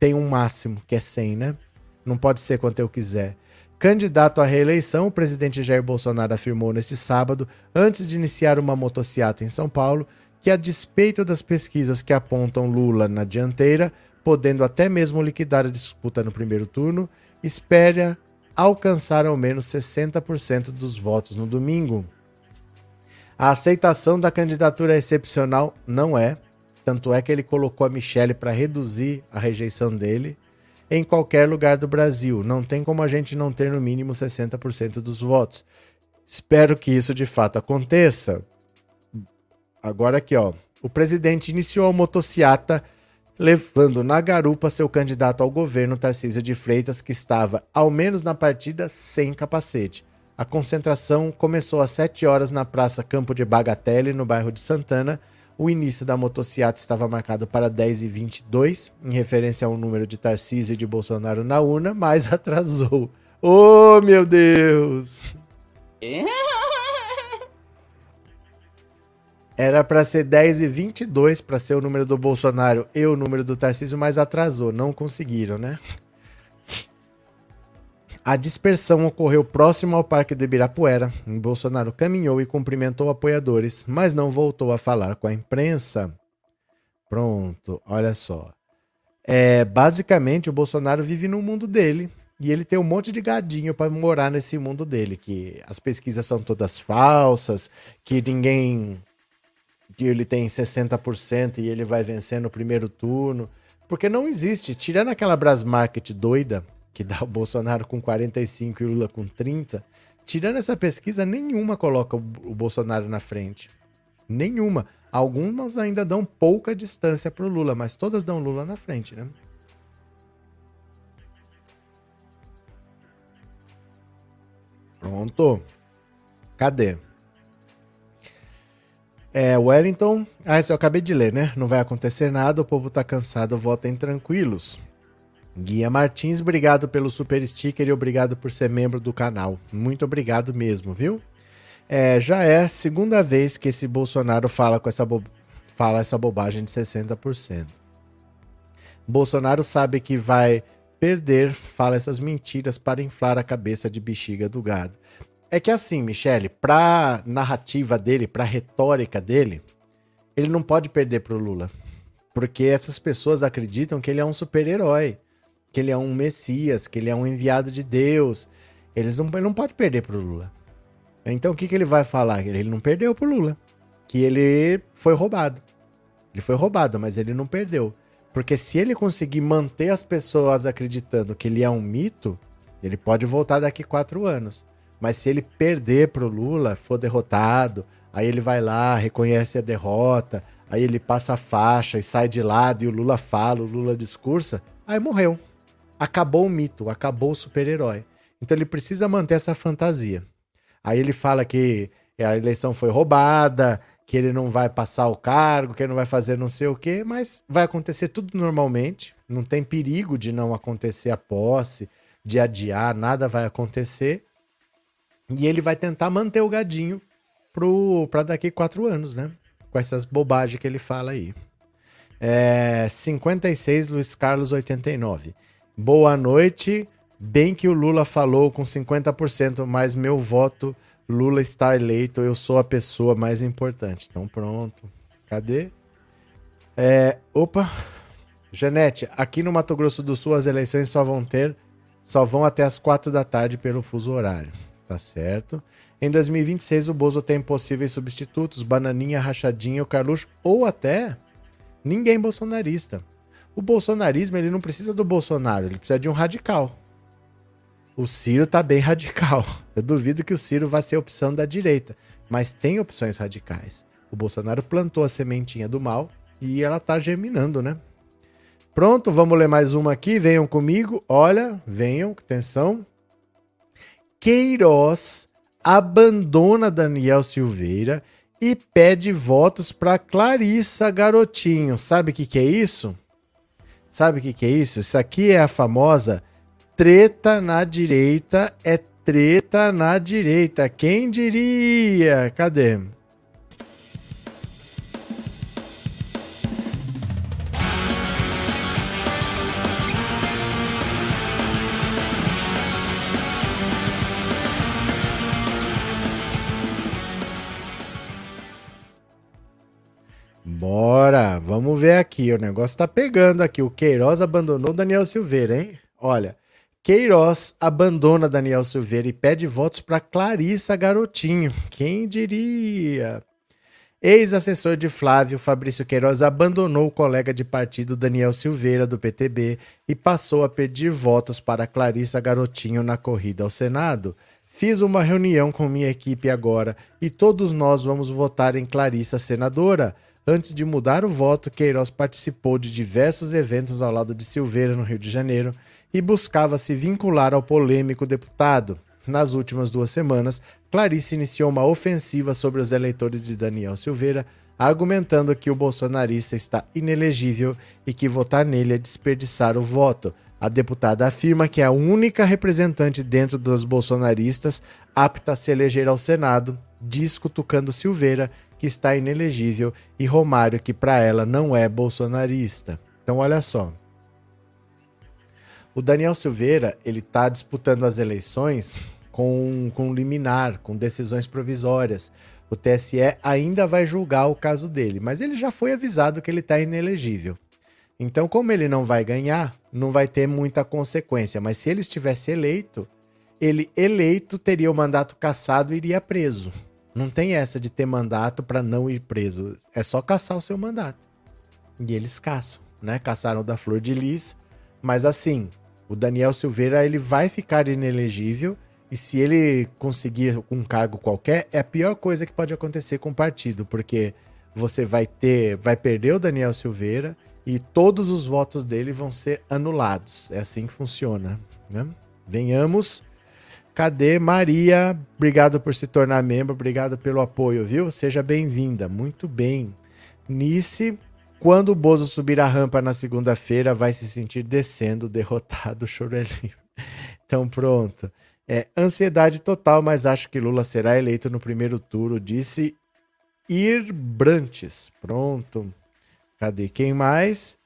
tem um máximo, que é 100, né? Não pode ser quanto eu quiser. Candidato à reeleição, o presidente Jair Bolsonaro afirmou neste sábado, antes de iniciar uma motociata em São Paulo, que a despeito das pesquisas que apontam Lula na dianteira, podendo até mesmo liquidar a disputa no primeiro turno, espera alcançar ao menos 60% dos votos no domingo. A aceitação da candidatura excepcional não é, tanto é que ele colocou a Michelle para reduzir a rejeição dele em qualquer lugar do Brasil. Não tem como a gente não ter no mínimo 60% dos votos. Espero que isso de fato aconteça. Agora aqui, ó. O presidente iniciou a motociata levando na garupa seu candidato ao governo, Tarcísio de Freitas, que estava, ao menos na partida, sem capacete. A concentração começou às 7 horas na Praça Campo de Bagatelle, no bairro de Santana, o início da motociata estava marcado para 10h22, em referência ao número de Tarcísio e de Bolsonaro na urna, mas *laughs* atrasou. Oh, meu Deus! Era para ser 10h22 para ser o número do Bolsonaro e o número do Tarcísio, mas atrasou. Não conseguiram, né? A dispersão ocorreu próximo ao Parque do Ibirapuera. Bolsonaro caminhou e cumprimentou apoiadores, mas não voltou a falar com a imprensa. Pronto, olha só. É, basicamente, o Bolsonaro vive no mundo dele e ele tem um monte de gadinho para morar nesse mundo dele, que as pesquisas são todas falsas, que ninguém que ele tem 60% e ele vai vencer no primeiro turno, porque não existe, tirando aquela Brasmarket doida, que dá o Bolsonaro com 45 e o Lula com 30, tirando essa pesquisa, nenhuma coloca o Bolsonaro na frente. Nenhuma. Algumas ainda dão pouca distância para o Lula, mas todas dão Lula na frente, né? Pronto. Cadê? É, Wellington. Ah, isso eu acabei de ler, né? Não vai acontecer nada, o povo tá cansado, votem tranquilos. Guia Martins, obrigado pelo super sticker e obrigado por ser membro do canal. Muito obrigado mesmo, viu? É, já é a segunda vez que esse Bolsonaro fala com essa, fala essa bobagem de 60%. Bolsonaro sabe que vai perder, fala essas mentiras para inflar a cabeça de bexiga do gado. É que assim, Michele, pra narrativa dele, pra retórica dele, ele não pode perder pro Lula. Porque essas pessoas acreditam que ele é um super-herói que ele é um Messias, que ele é um enviado de Deus. Eles não, ele não pode perder pro Lula. Então o que, que ele vai falar? Ele não perdeu pro Lula. Que ele foi roubado. Ele foi roubado, mas ele não perdeu. Porque se ele conseguir manter as pessoas acreditando que ele é um mito, ele pode voltar daqui quatro anos. Mas se ele perder pro Lula, for derrotado, Aí ele vai lá, reconhece a derrota, aí ele passa a faixa e sai de lado e o Lula fala, o Lula discursa, aí morreu. Acabou o mito, acabou o super-herói. Então ele precisa manter essa fantasia. Aí ele fala que a eleição foi roubada, que ele não vai passar o cargo, que ele não vai fazer não sei o quê, mas vai acontecer tudo normalmente, não tem perigo de não acontecer a posse, de adiar, nada vai acontecer. E ele vai tentar manter o gadinho para daqui quatro anos, né? Com essas bobagens que ele fala aí. É, 56, Luiz Carlos 89. Boa noite. Bem que o Lula falou com 50%, mas meu voto Lula está eleito, eu sou a pessoa mais importante. Então pronto. Cadê? É, opa. Janete, aqui no Mato Grosso do Sul as eleições só vão ter, só vão até as quatro da tarde pelo fuso horário. Tá certo. Em 2026 o Bozo tem possíveis substitutos, Bananinha, Rachadinha, o Carluxo ou até ninguém bolsonarista. O bolsonarismo ele não precisa do Bolsonaro, ele precisa de um radical. O Ciro tá bem radical. Eu duvido que o Ciro vá ser opção da direita, mas tem opções radicais. O Bolsonaro plantou a sementinha do mal e ela tá germinando, né? Pronto, vamos ler mais uma aqui. Venham comigo. Olha, venham, atenção. Queiroz abandona Daniel Silveira e pede votos para Clarissa Garotinho. Sabe o que, que é isso? Sabe o que, que é isso? Isso aqui é a famosa treta na direita é treta na direita. Quem diria? Cadê? Bora, vamos ver aqui. O negócio tá pegando aqui. O Queiroz abandonou Daniel Silveira, hein? Olha, Queiroz abandona Daniel Silveira e pede votos para Clarissa Garotinho. Quem diria? Ex-assessor de Flávio, Fabrício Queiroz abandonou o colega de partido Daniel Silveira, do PTB, e passou a pedir votos para Clarissa Garotinho na corrida ao Senado. Fiz uma reunião com minha equipe agora e todos nós vamos votar em Clarissa senadora. Antes de mudar o voto, Queiroz participou de diversos eventos ao lado de Silveira, no Rio de Janeiro, e buscava se vincular ao polêmico deputado. Nas últimas duas semanas, Clarice iniciou uma ofensiva sobre os eleitores de Daniel Silveira, argumentando que o bolsonarista está inelegível e que votar nele é desperdiçar o voto. A deputada afirma que é a única representante dentro dos bolsonaristas apta a se eleger ao Senado, diz cutucando Silveira, que está inelegível, e Romário, que para ela não é bolsonarista. Então, olha só. O Daniel Silveira, ele está disputando as eleições com, com liminar, com decisões provisórias. O TSE ainda vai julgar o caso dele, mas ele já foi avisado que ele está inelegível. Então, como ele não vai ganhar, não vai ter muita consequência. Mas se ele estivesse eleito, ele eleito teria o mandato cassado e iria preso. Não tem essa de ter mandato para não ir preso. É só caçar o seu mandato. E eles caçam, né? Caçaram da Flor de Lis. Mas assim, o Daniel Silveira ele vai ficar inelegível e se ele conseguir um cargo qualquer, é a pior coisa que pode acontecer com o partido, porque você vai ter, vai perder o Daniel Silveira e todos os votos dele vão ser anulados. É assim que funciona. Né? Venhamos. Cadê Maria? Obrigado por se tornar membro, obrigado pelo apoio, viu? Seja bem-vinda. Muito bem. Nice, quando o Bozo subir a rampa na segunda-feira, vai se sentir descendo, derrotado, *laughs* choro é. Então pronto. É ansiedade total, mas acho que Lula será eleito no primeiro turno, disse Irbrantes. Pronto. Cadê quem mais?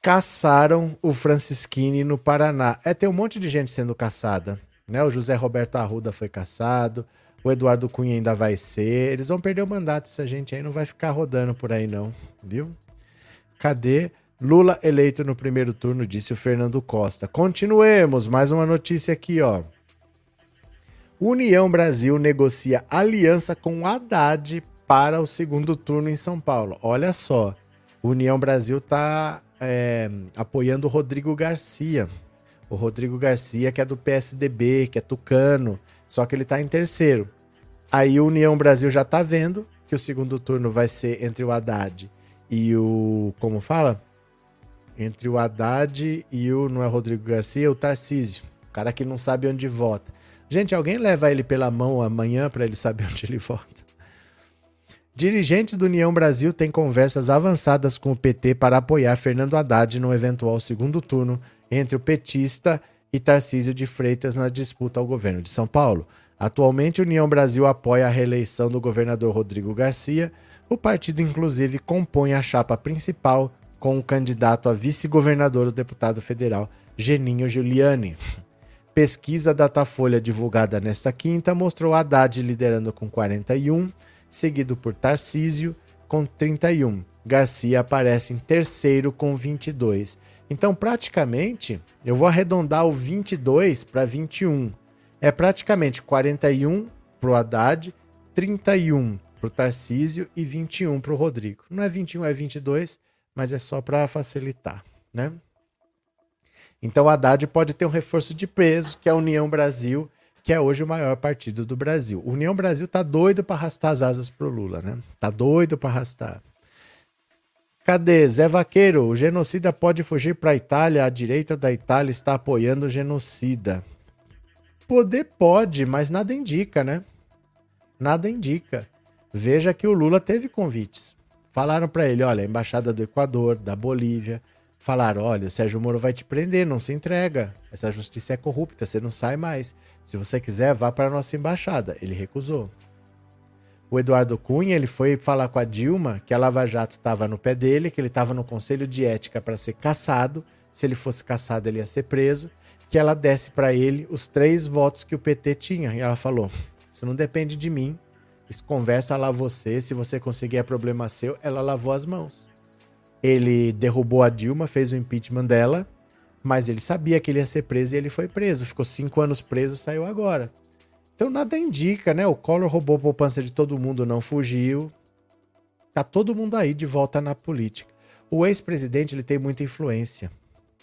Caçaram o Francisquini no Paraná. É, tem um monte de gente sendo caçada. Né? O José Roberto Arruda foi caçado. O Eduardo Cunha ainda vai ser. Eles vão perder o mandato. Essa gente aí não vai ficar rodando por aí, não. Viu? Cadê? Lula eleito no primeiro turno, disse o Fernando Costa. Continuemos. Mais uma notícia aqui, ó. União Brasil negocia aliança com Haddad para o segundo turno em São Paulo. Olha só. União Brasil está é, apoiando o Rodrigo Garcia. O Rodrigo Garcia, que é do PSDB, que é tucano só que ele está em terceiro. Aí o União Brasil já tá vendo que o segundo turno vai ser entre o Haddad e o. Como fala? Entre o Haddad e o. Não é Rodrigo Garcia, o Tarcísio. O cara que não sabe onde vota. Gente, alguém leva ele pela mão amanhã para ele saber *laughs* onde ele vota. Dirigentes do União Brasil têm conversas avançadas com o PT para apoiar Fernando Haddad no eventual segundo turno entre o petista e Tarcísio de Freitas na disputa ao governo de São Paulo. Atualmente, União Brasil apoia a reeleição do governador Rodrigo Garcia. O partido, inclusive, compõe a chapa principal com o candidato a vice-governador, o deputado federal Geninho Giuliani. Pesquisa Datafolha divulgada nesta quinta mostrou Haddad liderando com 41, seguido por Tarcísio com 31. Garcia aparece em terceiro com 22. Então, praticamente, eu vou arredondar o 22 para 21 é praticamente 41 para o Haddad, 31 para o Tarcísio e 21 para o Rodrigo. Não é 21, é 22, mas é só para facilitar, né? Então o Haddad pode ter um reforço de peso, que é a União Brasil, que é hoje o maior partido do Brasil. O União Brasil tá doido para arrastar as asas pro Lula, né? Tá doido para arrastar. Cadê? Zé Vaqueiro, o genocida pode fugir para a Itália, a direita da Itália está apoiando o genocida. Poder pode, mas nada indica, né? Nada indica. Veja que o Lula teve convites. Falaram para ele, olha, a embaixada do Equador, da Bolívia, falaram, olha, o Sérgio Moro vai te prender, não se entrega. Essa justiça é corrupta, você não sai mais. Se você quiser, vá para a nossa embaixada. Ele recusou. O Eduardo Cunha, ele foi falar com a Dilma que a Lava Jato estava no pé dele, que ele estava no Conselho de Ética para ser caçado. Se ele fosse caçado, ele ia ser preso que ela desse para ele os três votos que o PT tinha. E ela falou: Isso não depende de mim. Isso conversa lá você. Se você conseguir é problema seu. Ela lavou as mãos. Ele derrubou a Dilma, fez o impeachment dela, mas ele sabia que ele ia ser preso e ele foi preso. Ficou cinco anos preso, saiu agora. Então nada indica, né? O Collor roubou a poupança de todo mundo, não fugiu. Tá todo mundo aí de volta na política. O ex-presidente ele tem muita influência.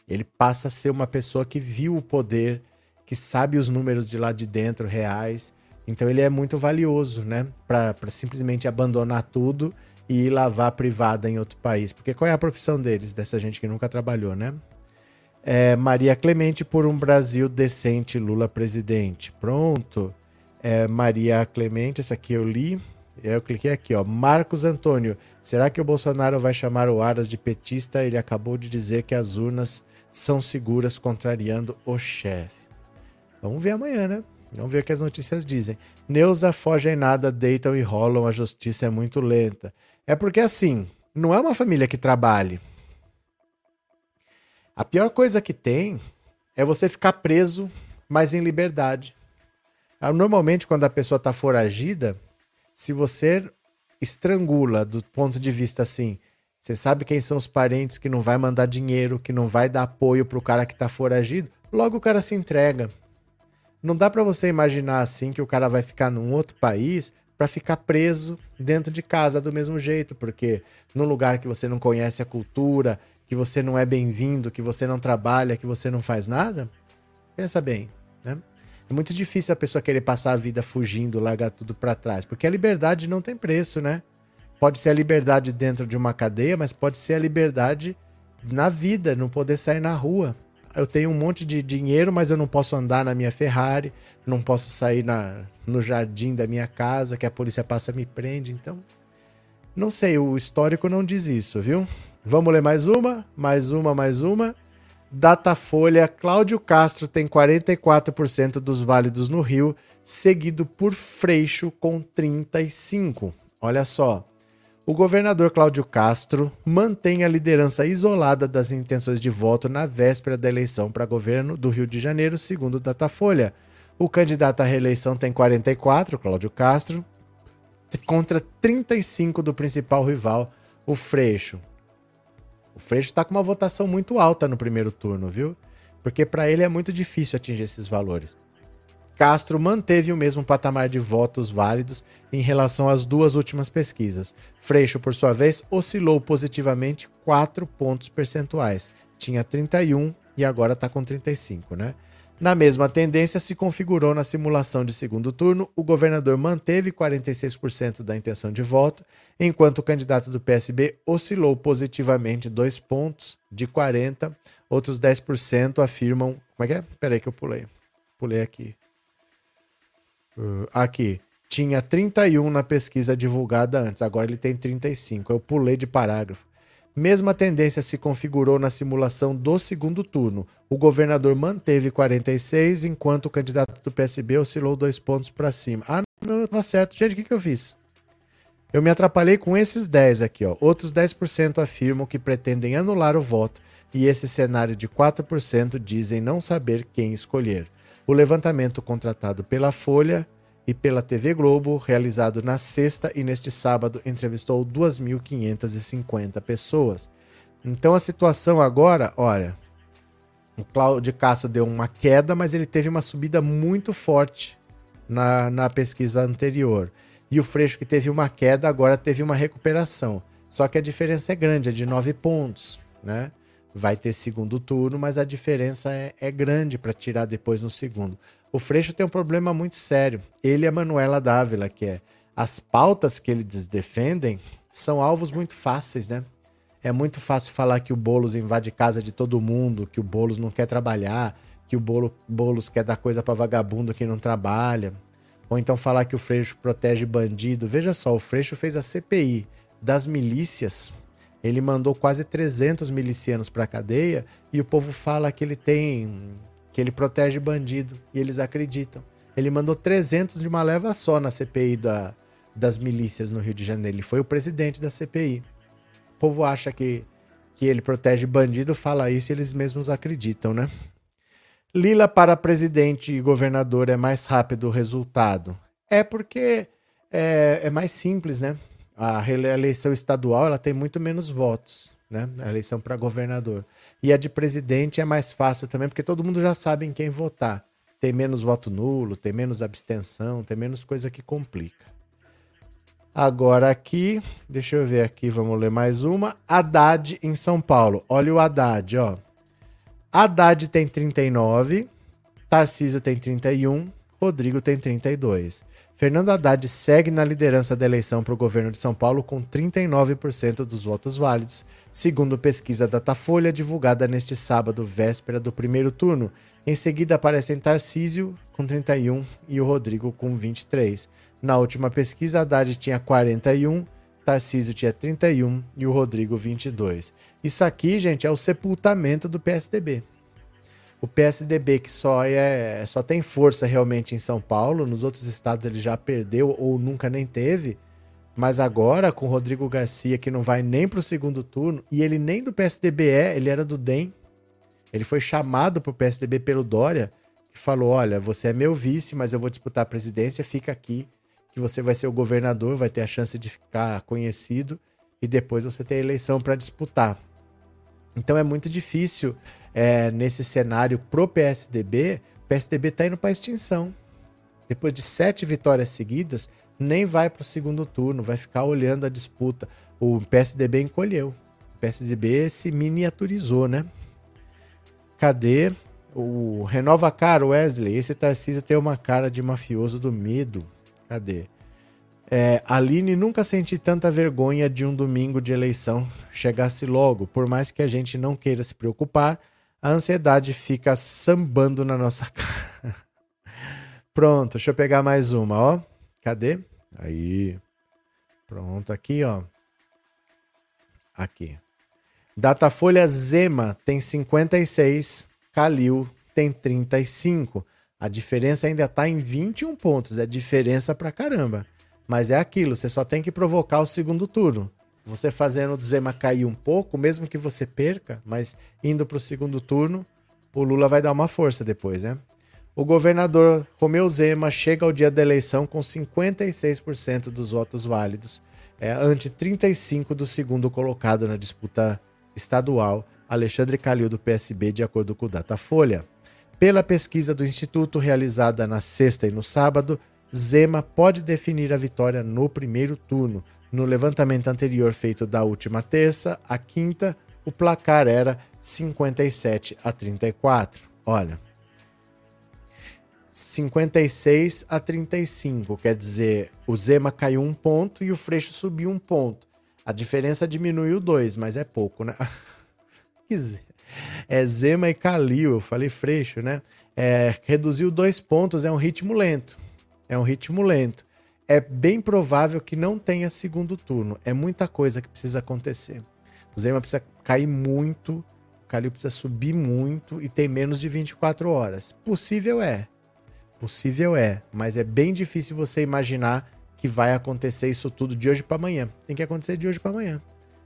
Ele passa a ser uma pessoa que viu o poder, que sabe os números de lá de dentro reais. Então ele é muito valioso, né? Para simplesmente abandonar tudo e ir lavar privada em outro país. Porque qual é a profissão deles, dessa gente que nunca trabalhou, né? É Maria Clemente por um Brasil decente, Lula presidente. Pronto. É Maria Clemente, essa aqui eu li. Eu cliquei aqui, ó. Marcos Antônio. Será que o Bolsonaro vai chamar o Aras de petista? Ele acabou de dizer que as urnas são seguras contrariando o chefe. Vamos ver amanhã, né? Vamos ver o que as notícias dizem. Neuza foge em nada, deitam e rolam, a justiça é muito lenta. É porque assim, não é uma família que trabalhe. A pior coisa que tem é você ficar preso, mas em liberdade. Ah, normalmente, quando a pessoa está foragida, se você estrangula do ponto de vista assim, você sabe quem são os parentes que não vai mandar dinheiro, que não vai dar apoio pro cara que tá foragido, logo o cara se entrega. Não dá para você imaginar assim que o cara vai ficar num outro país para ficar preso dentro de casa do mesmo jeito, porque num lugar que você não conhece a cultura, que você não é bem-vindo, que você não trabalha, que você não faz nada, pensa bem, né? É muito difícil a pessoa querer passar a vida fugindo, largar tudo para trás, porque a liberdade não tem preço, né? Pode ser a liberdade dentro de uma cadeia, mas pode ser a liberdade na vida, não poder sair na rua. Eu tenho um monte de dinheiro, mas eu não posso andar na minha Ferrari, não posso sair na, no jardim da minha casa, que a polícia passa e me prende. Então, não sei, o histórico não diz isso, viu? Vamos ler mais uma, mais uma, mais uma. Datafolha, Cláudio Castro tem 44% dos válidos no Rio, seguido por Freixo com 35%. Olha só, o governador Cláudio Castro mantém a liderança isolada das intenções de voto na véspera da eleição para governo do Rio de Janeiro, segundo Datafolha. O candidato à reeleição tem 44, Cláudio Castro, contra 35 do principal rival, o Freixo. O Freixo está com uma votação muito alta no primeiro turno, viu? Porque para ele é muito difícil atingir esses valores. Castro manteve o mesmo patamar de votos válidos em relação às duas últimas pesquisas. Freixo, por sua vez, oscilou positivamente 4 pontos percentuais. Tinha 31 e agora está com 35, né? Na mesma tendência se configurou na simulação de segundo turno, o governador manteve 46% da intenção de voto, enquanto o candidato do PSB oscilou positivamente dois pontos de 40, outros 10% afirmam. Como é que é? Peraí que eu pulei. Pulei aqui. Uh, aqui. Tinha 31 na pesquisa divulgada antes, agora ele tem 35. Eu pulei de parágrafo. Mesma tendência se configurou na simulação do segundo turno. O governador manteve 46, enquanto o candidato do PSB oscilou dois pontos para cima. Ah, não estava certo. Gente, o que, que eu fiz? Eu me atrapalhei com esses 10 aqui. Ó. Outros 10% afirmam que pretendem anular o voto, e esse cenário de 4% dizem não saber quem escolher. O levantamento contratado pela Folha e pela TV Globo, realizado na sexta e neste sábado, entrevistou 2.550 pessoas. Então a situação agora, olha, o Cláudio Castro deu uma queda, mas ele teve uma subida muito forte na, na pesquisa anterior. E o Freixo, que teve uma queda, agora teve uma recuperação. Só que a diferença é grande, é de 9 pontos, né? Vai ter segundo turno, mas a diferença é, é grande para tirar depois no segundo. O Freixo tem um problema muito sério. Ele e a Manuela Dávila, que é as pautas que eles defendem são alvos muito fáceis, né? É muito fácil falar que o Boulos invade casa de todo mundo, que o Boulos não quer trabalhar, que o Bolo, Boulos quer dar coisa para vagabundo que não trabalha. Ou então falar que o Freixo protege bandido. Veja só, o Freixo fez a CPI das milícias. Ele mandou quase 300 milicianos para cadeia e o povo fala que ele tem que ele protege bandido e eles acreditam. Ele mandou 300 de uma leva só na CPI da, das milícias no Rio de Janeiro. Ele foi o presidente da CPI. O povo acha que, que ele protege bandido, fala isso e eles mesmos acreditam, né? Lila para presidente e governador é mais rápido o resultado. É porque é, é mais simples, né? A eleição estadual ela tem muito menos votos, né? A eleição para governador. E a de presidente é mais fácil também, porque todo mundo já sabe em quem votar. Tem menos voto nulo, tem menos abstenção, tem menos coisa que complica. Agora aqui, deixa eu ver aqui, vamos ler mais uma. Haddad em São Paulo. Olha o Haddad, ó. Haddad tem 39, Tarcísio tem 31, Rodrigo tem 32. Fernando Haddad segue na liderança da eleição para o governo de São Paulo com 39% dos votos válidos, segundo pesquisa Datafolha divulgada neste sábado, véspera do primeiro turno. Em seguida aparecem Tarcísio com 31 e o Rodrigo com 23. Na última pesquisa, Haddad tinha 41, Tarcísio tinha 31 e o Rodrigo 22. Isso aqui, gente, é o sepultamento do PSDB o PSDB que só é só tem força realmente em São Paulo, nos outros estados ele já perdeu ou nunca nem teve. Mas agora com o Rodrigo Garcia que não vai nem para o segundo turno e ele nem do PSDB é, ele era do DEM. Ele foi chamado para o PSDB pelo Dória, que falou: "Olha, você é meu vice, mas eu vou disputar a presidência, fica aqui, que você vai ser o governador, vai ter a chance de ficar conhecido e depois você tem a eleição para disputar". Então é muito difícil é, nesse cenário pro PSDB. O PSDB está indo para extinção. Depois de sete vitórias seguidas, nem vai para o segundo turno, vai ficar olhando a disputa. O PSDB encolheu. O PSDB se miniaturizou, né? Cadê? O Renova Cara, Wesley. Esse Tarcísio tem uma cara de mafioso do medo. Cadê? É, Aline nunca senti tanta vergonha de um domingo de eleição chegasse logo. Por mais que a gente não queira se preocupar, a ansiedade fica sambando na nossa *laughs* cara. Pronto, deixa eu pegar mais uma, ó. Cadê? Aí. Pronto, aqui, ó. Aqui. Datafolha Zema tem 56, Calil tem 35. A diferença ainda está em 21 pontos. É diferença pra caramba. Mas é aquilo, você só tem que provocar o segundo turno. Você fazendo o Zema cair um pouco, mesmo que você perca, mas indo para o segundo turno, o Lula vai dar uma força depois, né? O governador Romeu Zema chega ao dia da eleição com 56% dos votos válidos, é, ante 35% do segundo colocado na disputa estadual, Alexandre Calil, do PSB, de acordo com o Datafolha. Pela pesquisa do Instituto realizada na sexta e no sábado, Zema pode definir a vitória no primeiro turno. No levantamento anterior feito da última terça, a quinta, o placar era 57 a 34. Olha, 56 a 35. Quer dizer, o Zema caiu um ponto e o Freixo subiu um ponto. A diferença diminuiu dois, mas é pouco, né? *laughs* Quer dizer, é Zema e Calil, eu falei Freixo, né? É, reduziu dois pontos, é um ritmo lento. É um ritmo lento. É bem provável que não tenha segundo turno. É muita coisa que precisa acontecer. O Zema precisa cair muito, o Calil precisa subir muito e tem menos de 24 horas. Possível é. Possível é, mas é bem difícil você imaginar que vai acontecer isso tudo de hoje para amanhã. Tem que acontecer de hoje para amanhã.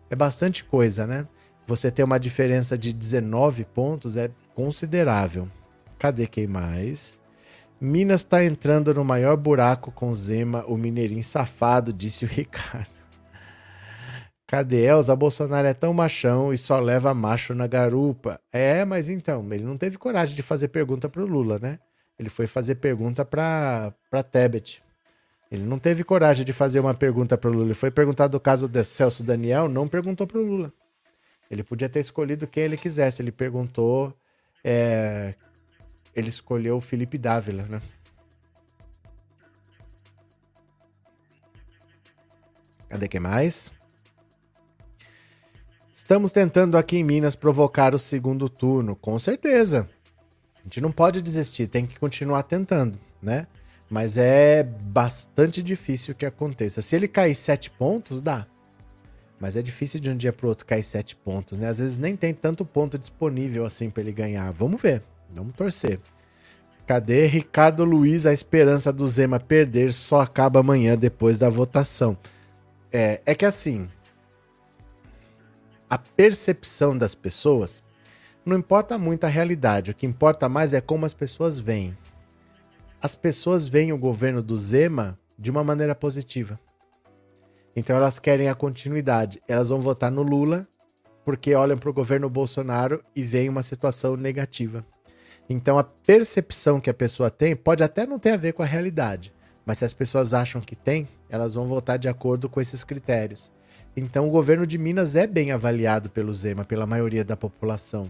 É bastante coisa, né? Você ter uma diferença de 19 pontos é considerável. Cadê quem mais? Minas está entrando no maior buraco com Zema, o mineirinho safado, disse o *laughs* Ricardo. Cadê Elza? Bolsonaro é tão machão e só leva macho na garupa. É, mas então, ele não teve coragem de fazer pergunta pro Lula, né? Ele foi fazer pergunta para Tebet. Ele não teve coragem de fazer uma pergunta para o Lula. Ele foi perguntar do caso de Celso Daniel, não perguntou para o Lula. Ele podia ter escolhido quem ele quisesse. Ele perguntou. É... Ele escolheu o Felipe Dávila, né? Cadê quem mais? Estamos tentando aqui em Minas provocar o segundo turno, com certeza. A gente não pode desistir, tem que continuar tentando, né? Mas é bastante difícil que aconteça. Se ele cair sete pontos, dá. Mas é difícil de um dia para outro cair sete pontos, né? Às vezes nem tem tanto ponto disponível assim para ele ganhar. Vamos ver, vamos torcer. Cadê Ricardo Luiz? A esperança do Zema perder só acaba amanhã depois da votação. É, é que assim, a percepção das pessoas não importa muito a realidade, o que importa mais é como as pessoas veem. As pessoas veem o governo do Zema de uma maneira positiva. Então elas querem a continuidade. Elas vão votar no Lula porque olham para o governo Bolsonaro e veem uma situação negativa. Então a percepção que a pessoa tem pode até não ter a ver com a realidade, mas se as pessoas acham que tem, elas vão votar de acordo com esses critérios. Então o governo de Minas é bem avaliado pelo Zema, pela maioria da população.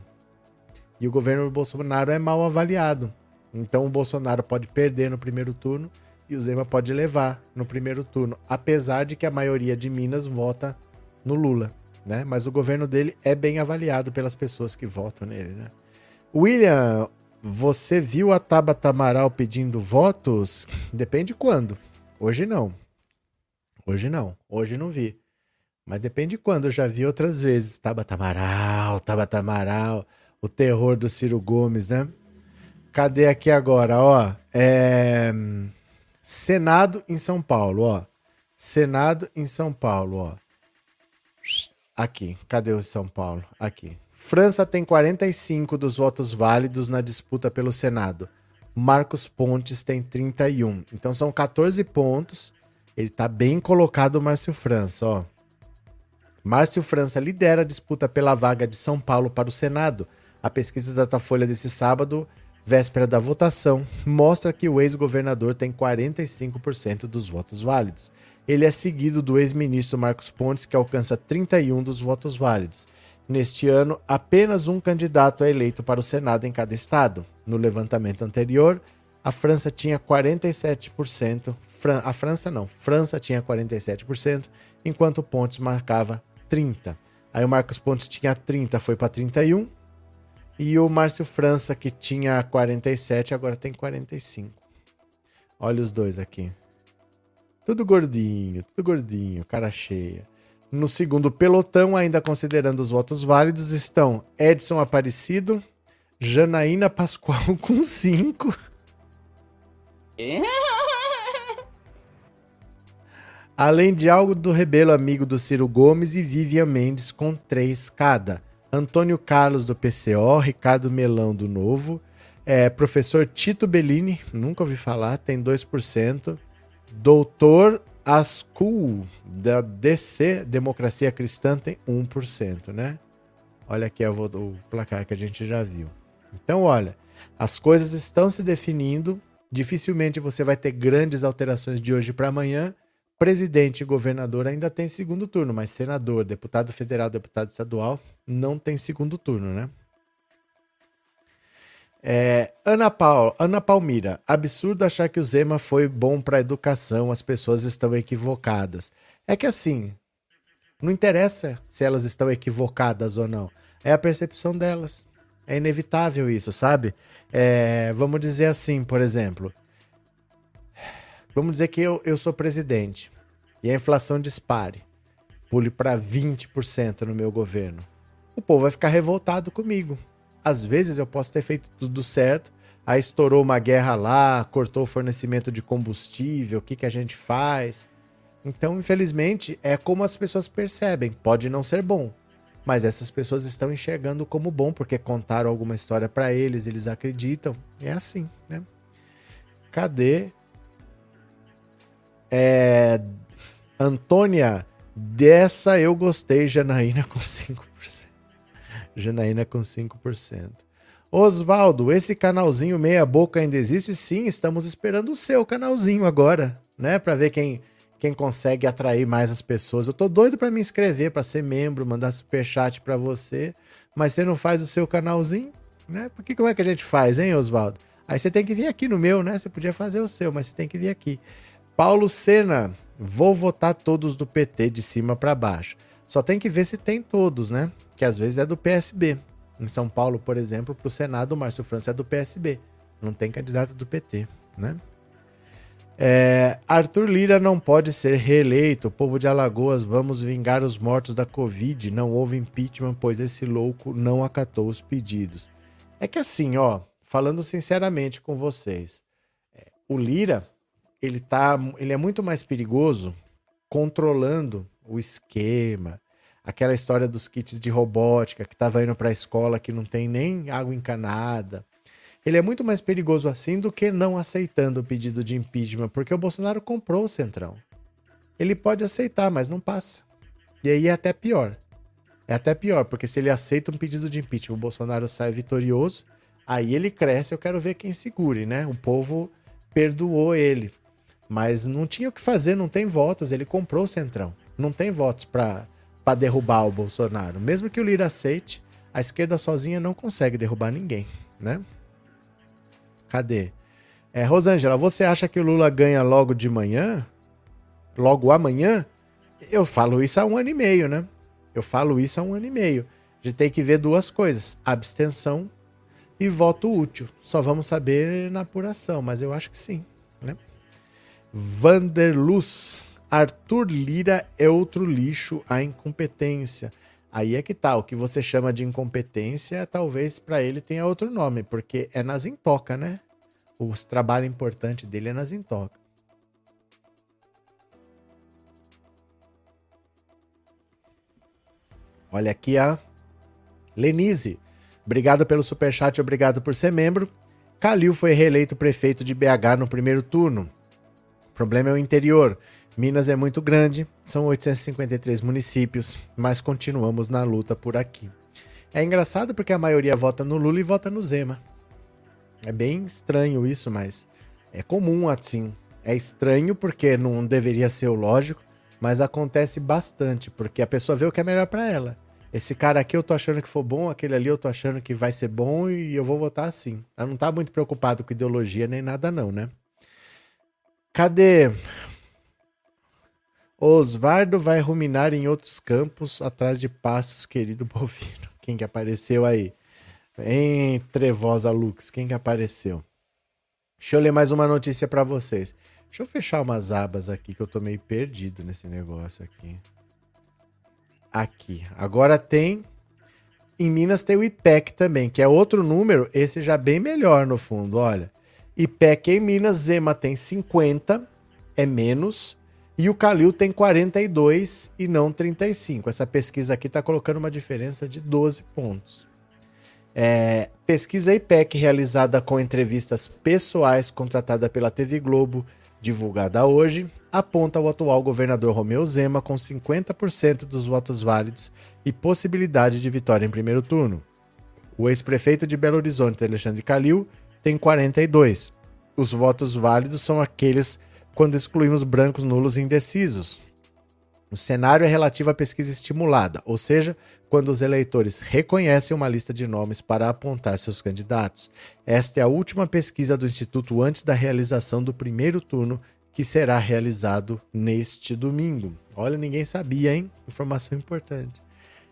E o governo Bolsonaro é mal avaliado. Então o Bolsonaro pode perder no primeiro turno e o Zema pode levar no primeiro turno, apesar de que a maioria de Minas vota no Lula, né? Mas o governo dele é bem avaliado pelas pessoas que votam nele, né? William, você viu a Tabata Amaral pedindo votos? Depende quando. Hoje não. Hoje não. Hoje não vi. Mas depende quando. Eu já vi outras vezes. Tabata Amaral, Tabata Amaral o terror do Ciro Gomes, né? Cadê aqui agora, ó? É... Senado em São Paulo, ó. Senado em São Paulo, ó. Aqui, cadê o São Paulo? Aqui. França tem 45 dos votos válidos na disputa pelo Senado. Marcos Pontes tem 31. Então são 14 pontos. Ele tá bem colocado Márcio França, ó. Márcio França lidera a disputa pela vaga de São Paulo para o Senado a pesquisa da Datafolha desse sábado, véspera da votação, mostra que o ex-governador tem 45% dos votos válidos. Ele é seguido do ex-ministro Marcos Pontes, que alcança 31 dos votos válidos. Neste ano, apenas um candidato é eleito para o Senado em cada estado. No levantamento anterior, a França tinha 47%, Fran a França não, França tinha 47%, enquanto Pontes marcava 30. Aí o Marcos Pontes tinha 30, foi para 31, e o Márcio França, que tinha 47, agora tem 45. Olha os dois aqui. Tudo gordinho, tudo gordinho, cara cheia. No segundo pelotão, ainda considerando os votos válidos, estão Edson Aparecido, Janaína Pascoal *laughs* com 5. Além de algo do Rebelo, amigo do Ciro Gomes, e Vivian Mendes com 3 cada. Antônio Carlos do PCO, Ricardo Melão do Novo, é, professor Tito Bellini, nunca ouvi falar, tem 2%. Doutor Ascul, da DC, Democracia Cristã, tem 1%, né? Olha aqui o placar que a gente já viu. Então, olha, as coisas estão se definindo. Dificilmente você vai ter grandes alterações de hoje para amanhã, Presidente e governador ainda tem segundo turno, mas senador, deputado federal, deputado estadual não tem segundo turno, né? É, Ana, Paul, Ana Palmira, absurdo achar que o Zema foi bom para a educação, as pessoas estão equivocadas. É que assim, não interessa se elas estão equivocadas ou não, é a percepção delas. É inevitável isso, sabe? É, vamos dizer assim, por exemplo, vamos dizer que eu, eu sou presidente e a inflação dispare, pule para 20% no meu governo. O povo vai ficar revoltado comigo às vezes eu posso ter feito tudo certo, aí estourou uma guerra lá, cortou o fornecimento de combustível, o que, que a gente faz? Então, infelizmente, é como as pessoas percebem. Pode não ser bom, mas essas pessoas estão enxergando como bom porque contaram alguma história para eles, eles acreditam. É assim, né? Cadê? É... Antônia, dessa eu gostei, Janaína *laughs* com 5%. Janaína com 5%. Osvaldo, esse canalzinho meia boca ainda existe? Sim, estamos esperando o seu canalzinho agora, né, para ver quem quem consegue atrair mais as pessoas. Eu tô doido para me inscrever, para ser membro, mandar super chat para você, mas você não faz o seu canalzinho, né? Porque como é que a gente faz, hein, Osvaldo? Aí você tem que vir aqui no meu, né? Você podia fazer o seu, mas você tem que vir aqui. Paulo Sena, vou votar todos do PT de cima para baixo. Só tem que ver se tem todos, né? que às vezes é do PSB. Em São Paulo, por exemplo, para o Senado, o Márcio França é do PSB. Não tem candidato do PT, né? É, Arthur Lira não pode ser reeleito. O povo de Alagoas, vamos vingar os mortos da Covid. Não houve impeachment, pois esse louco não acatou os pedidos. É que assim, ó, falando sinceramente com vocês, é, o Lira, ele tá, ele é muito mais perigoso controlando o esquema, aquela história dos kits de robótica que estava indo para a escola que não tem nem água encanada. Ele é muito mais perigoso assim do que não aceitando o pedido de impeachment, porque o Bolsonaro comprou o Centrão. Ele pode aceitar, mas não passa. E aí é até pior. É até pior, porque se ele aceita um pedido de impeachment, o Bolsonaro sai vitorioso, aí ele cresce, eu quero ver quem segure, né? O povo perdoou ele. Mas não tinha o que fazer, não tem votos, ele comprou o Centrão. Não tem votos para derrubar o Bolsonaro. Mesmo que o Lira aceite, a esquerda sozinha não consegue derrubar ninguém, né? Cadê? É, Rosângela, você acha que o Lula ganha logo de manhã? Logo amanhã? Eu falo isso há um ano e meio, né? Eu falo isso há um ano e meio. A gente tem que ver duas coisas: abstenção e voto útil. Só vamos saber na apuração, mas eu acho que sim, né? Vanderluz. Arthur Lira é outro lixo, a incompetência. Aí é que tá, o que você chama de incompetência, talvez para ele tenha outro nome, porque é nas intoca, né? O trabalho importante dele é nas intoca. Olha aqui a Lenise. Obrigado pelo superchat, obrigado por ser membro. Calil foi reeleito prefeito de BH no primeiro turno. O problema é o interior. Minas é muito grande, são 853 municípios, mas continuamos na luta por aqui. É engraçado porque a maioria vota no Lula e vota no Zema. É bem estranho isso, mas é comum assim. É estranho porque não deveria ser o lógico, mas acontece bastante, porque a pessoa vê o que é melhor para ela. Esse cara aqui eu tô achando que for bom, aquele ali eu tô achando que vai ser bom e eu vou votar assim. Ela não tá muito preocupado com ideologia nem nada não, né? Cadê? Osvaldo vai ruminar em outros campos atrás de pastos, querido *laughs* bovino. Quem que apareceu aí? Em Trevosa Lux, quem que apareceu? Deixa eu ler mais uma notícia para vocês. Deixa eu fechar umas abas aqui que eu tô meio perdido nesse negócio aqui. Aqui. Agora tem. Em Minas tem o IPEC também, que é outro número, esse já bem melhor no fundo, olha. IPEC em Minas, Zema tem 50, é menos. E o Calil tem 42 e não 35. Essa pesquisa aqui está colocando uma diferença de 12 pontos. É, pesquisa IPEC realizada com entrevistas pessoais contratada pela TV Globo, divulgada hoje, aponta o atual governador Romeu Zema com 50% dos votos válidos e possibilidade de vitória em primeiro turno. O ex-prefeito de Belo Horizonte, Alexandre Calil, tem 42. Os votos válidos são aqueles quando excluímos brancos, nulos e indecisos. O cenário é relativo à pesquisa estimulada, ou seja, quando os eleitores reconhecem uma lista de nomes para apontar seus candidatos. Esta é a última pesquisa do Instituto antes da realização do primeiro turno, que será realizado neste domingo. Olha, ninguém sabia, hein? Informação importante.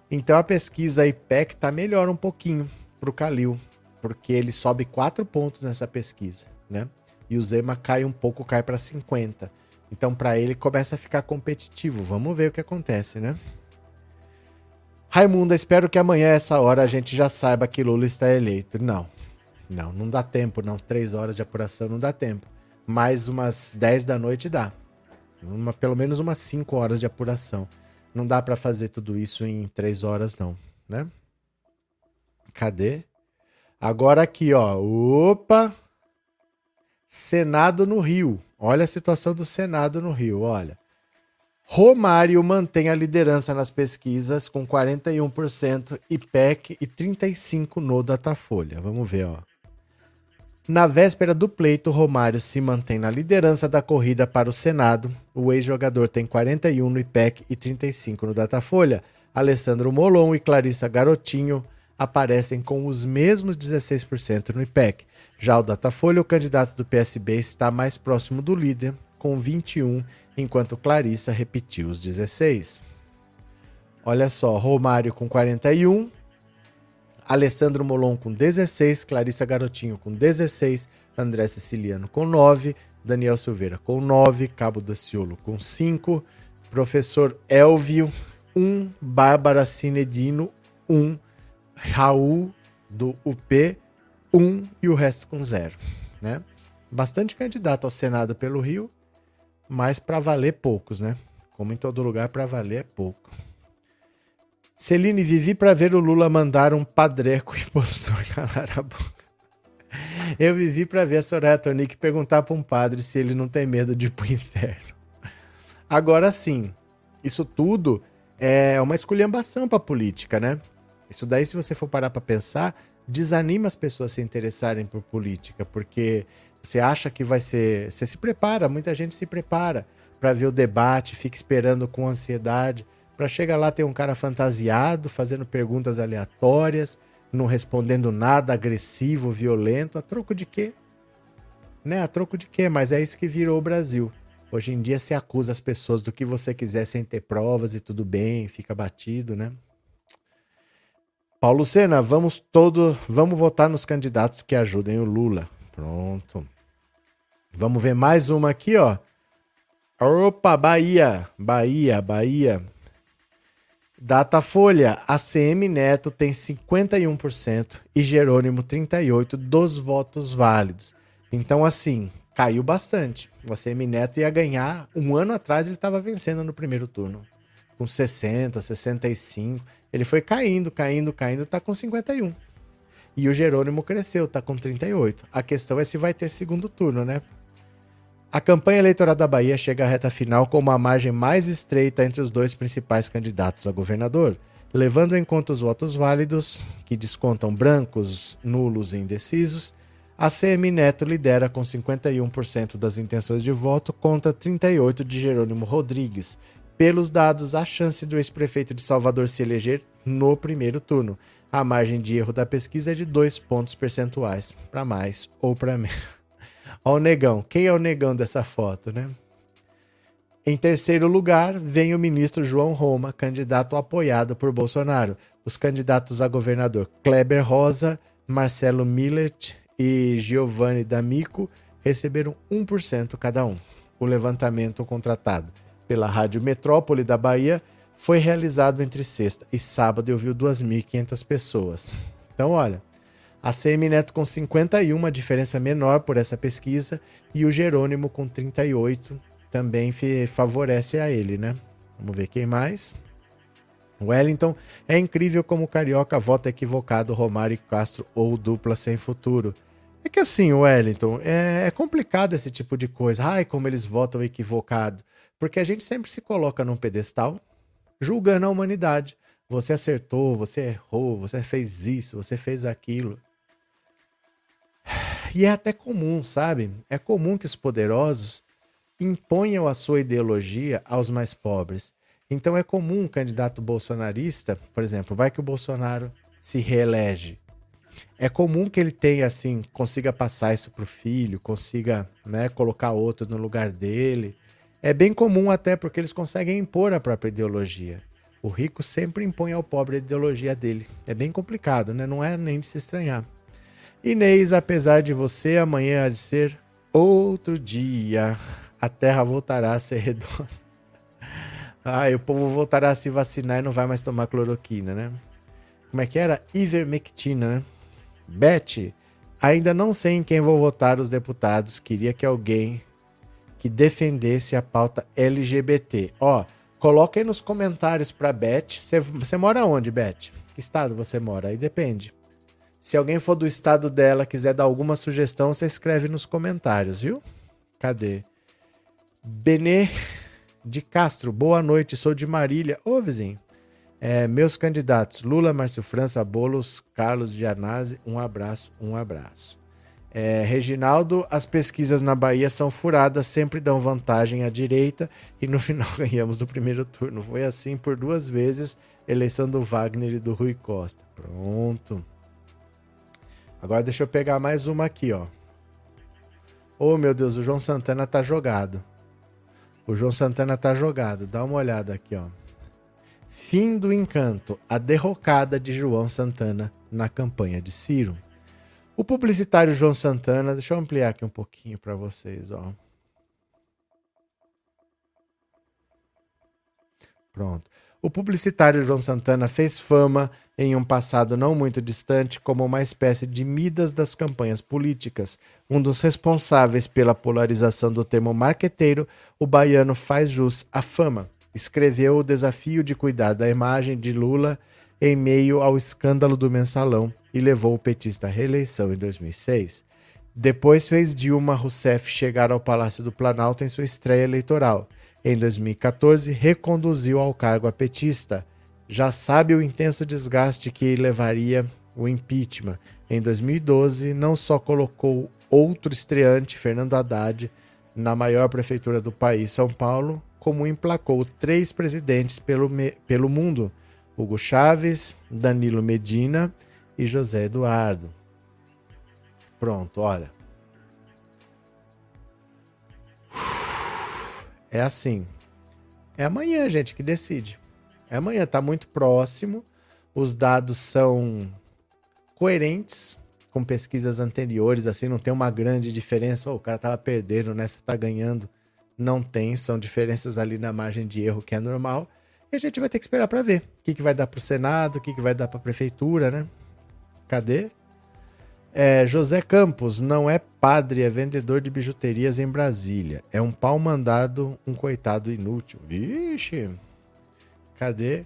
Então a pesquisa IPEC está melhor um pouquinho para o Calil, porque ele sobe quatro pontos nessa pesquisa, né? E o Zema cai um pouco, cai para 50. Então, para ele, começa a ficar competitivo. Vamos ver o que acontece, né? Raimunda, espero que amanhã, essa hora, a gente já saiba que Lula está eleito. Não, não, não dá tempo, não. Três horas de apuração não dá tempo. Mais umas 10 da noite dá. Uma, pelo menos umas 5 horas de apuração. Não dá para fazer tudo isso em três horas, não, né? Cadê? Agora aqui, ó. Opa! Senado no Rio. Olha a situação do Senado no Rio, olha. Romário mantém a liderança nas pesquisas com 41% IPEC e 35% no Datafolha. Vamos ver, ó. Na véspera do pleito, Romário se mantém na liderança da corrida para o Senado. O ex-jogador tem 41 no IPEC e 35 no Datafolha. Alessandro Molon e Clarissa Garotinho aparecem com os mesmos 16% no IPEC. Já o Datafolha, o candidato do PSB, está mais próximo do líder, com 21, enquanto Clarissa repetiu os 16. Olha só, Romário com 41, Alessandro Molon com 16, Clarissa Garotinho com 16, André Siciliano com 9, Daniel Silveira com 9, Cabo Daciolo com 5, Professor Elvio 1, Bárbara Cinedino 1, Raul do UP um e o resto com zero. Né? Bastante candidato ao Senado pelo Rio, mas para valer poucos, né? Como em todo lugar, para valer é pouco. Celine, vivi para ver o Lula mandar um padreco impostor calar a boca. Eu vivi para ver a Soraya Tonic perguntar para um padre se ele não tem medo de ir pro inferno. Agora sim, isso tudo é uma esculhambação para política, né? Isso daí, se você for parar para pensar, desanima as pessoas a se interessarem por política, porque você acha que vai ser. Você se prepara, muita gente se prepara para ver o debate, fica esperando com ansiedade, para chegar lá ter um cara fantasiado, fazendo perguntas aleatórias, não respondendo nada, agressivo, violento, a troco de quê? Né? A troco de quê? Mas é isso que virou o Brasil. Hoje em dia se acusa as pessoas do que você quiser sem ter provas e tudo bem, fica batido, né? Paulo Sena, vamos todo, vamos votar nos candidatos que ajudem o Lula. Pronto. Vamos ver mais uma aqui, ó. Opa, Bahia, Bahia, Bahia. Datafolha, ACM Neto tem 51% e Jerônimo 38 dos votos válidos. Então assim, caiu bastante. O ACM Neto ia ganhar, um ano atrás ele estava vencendo no primeiro turno, com 60, 65. Ele foi caindo, caindo, caindo, tá com 51. E o Jerônimo cresceu, tá com 38. A questão é se vai ter segundo turno, né? A campanha eleitoral da Bahia chega à reta final com uma margem mais estreita entre os dois principais candidatos a governador, levando em conta os votos válidos, que descontam brancos, nulos e indecisos. A CM Neto lidera com 51% das intenções de voto contra 38 de Jerônimo Rodrigues, pelos dados, a chance do ex-prefeito de Salvador se eleger no primeiro turno. A margem de erro da pesquisa é de dois pontos percentuais, para mais ou para menos. *laughs* Olha o negão. Quem é o negão dessa foto, né? Em terceiro lugar, vem o ministro João Roma, candidato apoiado por Bolsonaro. Os candidatos a governador Kleber Rosa, Marcelo Millet e Giovanni D'Amico receberam 1% cada um. O levantamento contratado pela Rádio Metrópole da Bahia foi realizado entre sexta e sábado e ouviu 2.500 pessoas. Então, olha, a CM Neto com 51, uma diferença menor por essa pesquisa, e o Jerônimo com 38 também favorece a ele, né? Vamos ver quem mais. Wellington, é incrível como o Carioca vota equivocado Romário Castro ou dupla sem futuro. É que assim, Wellington, é, é complicado esse tipo de coisa. Ai, como eles votam equivocado. Porque a gente sempre se coloca num pedestal julgando a humanidade. Você acertou, você errou, você fez isso, você fez aquilo. E é até comum, sabe? É comum que os poderosos imponham a sua ideologia aos mais pobres. Então é comum um candidato bolsonarista, por exemplo, vai que o Bolsonaro se reelege. É comum que ele tenha assim, consiga passar isso para o filho, consiga né, colocar outro no lugar dele. É bem comum até porque eles conseguem impor a própria ideologia. O rico sempre impõe ao pobre a ideologia dele. É bem complicado, né? Não é nem de se estranhar. Inês, apesar de você, amanhã há de ser outro dia. A terra voltará a ser *laughs* redonda. Ai, o povo voltará a se vacinar e não vai mais tomar cloroquina, né? Como é que era? Ivermectina, né? Beth, ainda não sei em quem vou votar os deputados. Queria que alguém que defendesse a pauta LGBT. Ó, coloca aí nos comentários pra Beth. Você mora onde, Beth? Que estado você mora? Aí depende. Se alguém for do estado dela, quiser dar alguma sugestão, você escreve nos comentários, viu? Cadê? Benê de Castro, boa noite, sou de Marília. Ô, vizinho. É, meus candidatos, Lula, Márcio França, Bolos, Carlos Gianazzi, um abraço, um abraço. É, Reginaldo, as pesquisas na Bahia são furadas, sempre dão vantagem à direita e no *laughs* final ganhamos do primeiro turno. Foi assim por duas vezes, eleição do Wagner e do Rui Costa. Pronto. Agora deixa eu pegar mais uma aqui, ó. Oh, meu Deus, o João Santana tá jogado. O João Santana tá jogado. Dá uma olhada aqui, ó. Fim do encanto. A derrocada de João Santana na campanha de Ciro. O publicitário João Santana, deixa eu ampliar aqui um pouquinho para vocês, ó. Pronto. O publicitário João Santana fez fama em um passado não muito distante como uma espécie de Midas das campanhas políticas. Um dos responsáveis pela polarização do termo marqueteiro, o baiano faz jus à fama. Escreveu o desafio de cuidar da imagem de Lula em meio ao escândalo do mensalão e levou o petista à reeleição em 2006. Depois fez Dilma Rousseff chegar ao Palácio do Planalto em sua estreia eleitoral em 2014, reconduziu ao cargo a petista. Já sabe o intenso desgaste que levaria o impeachment. Em 2012, não só colocou outro estreante, Fernando Haddad, na maior prefeitura do país, São Paulo, como emplacou três presidentes pelo, pelo mundo: Hugo Chávez, Danilo Medina e José Eduardo. Pronto, olha. É assim. É amanhã, gente, que decide. É amanhã, tá muito próximo. Os dados são coerentes com pesquisas anteriores, assim, não tem uma grande diferença. Oh, o cara tava perdendo, nessa tá ganhando. Não tem, são diferenças ali na margem de erro que é normal. E a gente vai ter que esperar para ver o que, que vai dar pro Senado, o que, que vai dar pra prefeitura, né? Cadê? É, José Campos não é padre, é vendedor de bijuterias em Brasília. É um pau mandado, um coitado inútil. Vixe! Cadê?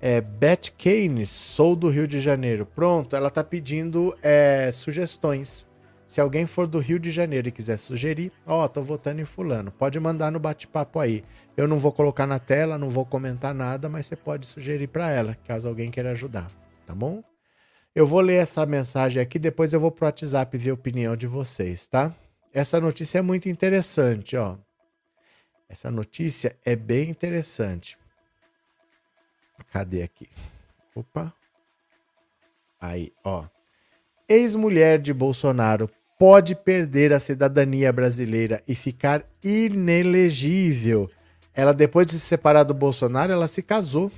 É, Beth Keynes, sou do Rio de Janeiro. Pronto, ela tá pedindo é, sugestões. Se alguém for do Rio de Janeiro e quiser sugerir, ó, oh, tô votando em fulano. Pode mandar no bate-papo aí. Eu não vou colocar na tela, não vou comentar nada, mas você pode sugerir para ela, caso alguém queira ajudar, tá bom? Eu vou ler essa mensagem aqui, depois eu vou pro WhatsApp ver a opinião de vocês, tá? Essa notícia é muito interessante, ó. Essa notícia é bem interessante. Cadê aqui? Opa. Aí, ó. Ex-mulher de Bolsonaro pode perder a cidadania brasileira e ficar inelegível. Ela, depois de se separar do Bolsonaro, ela se casou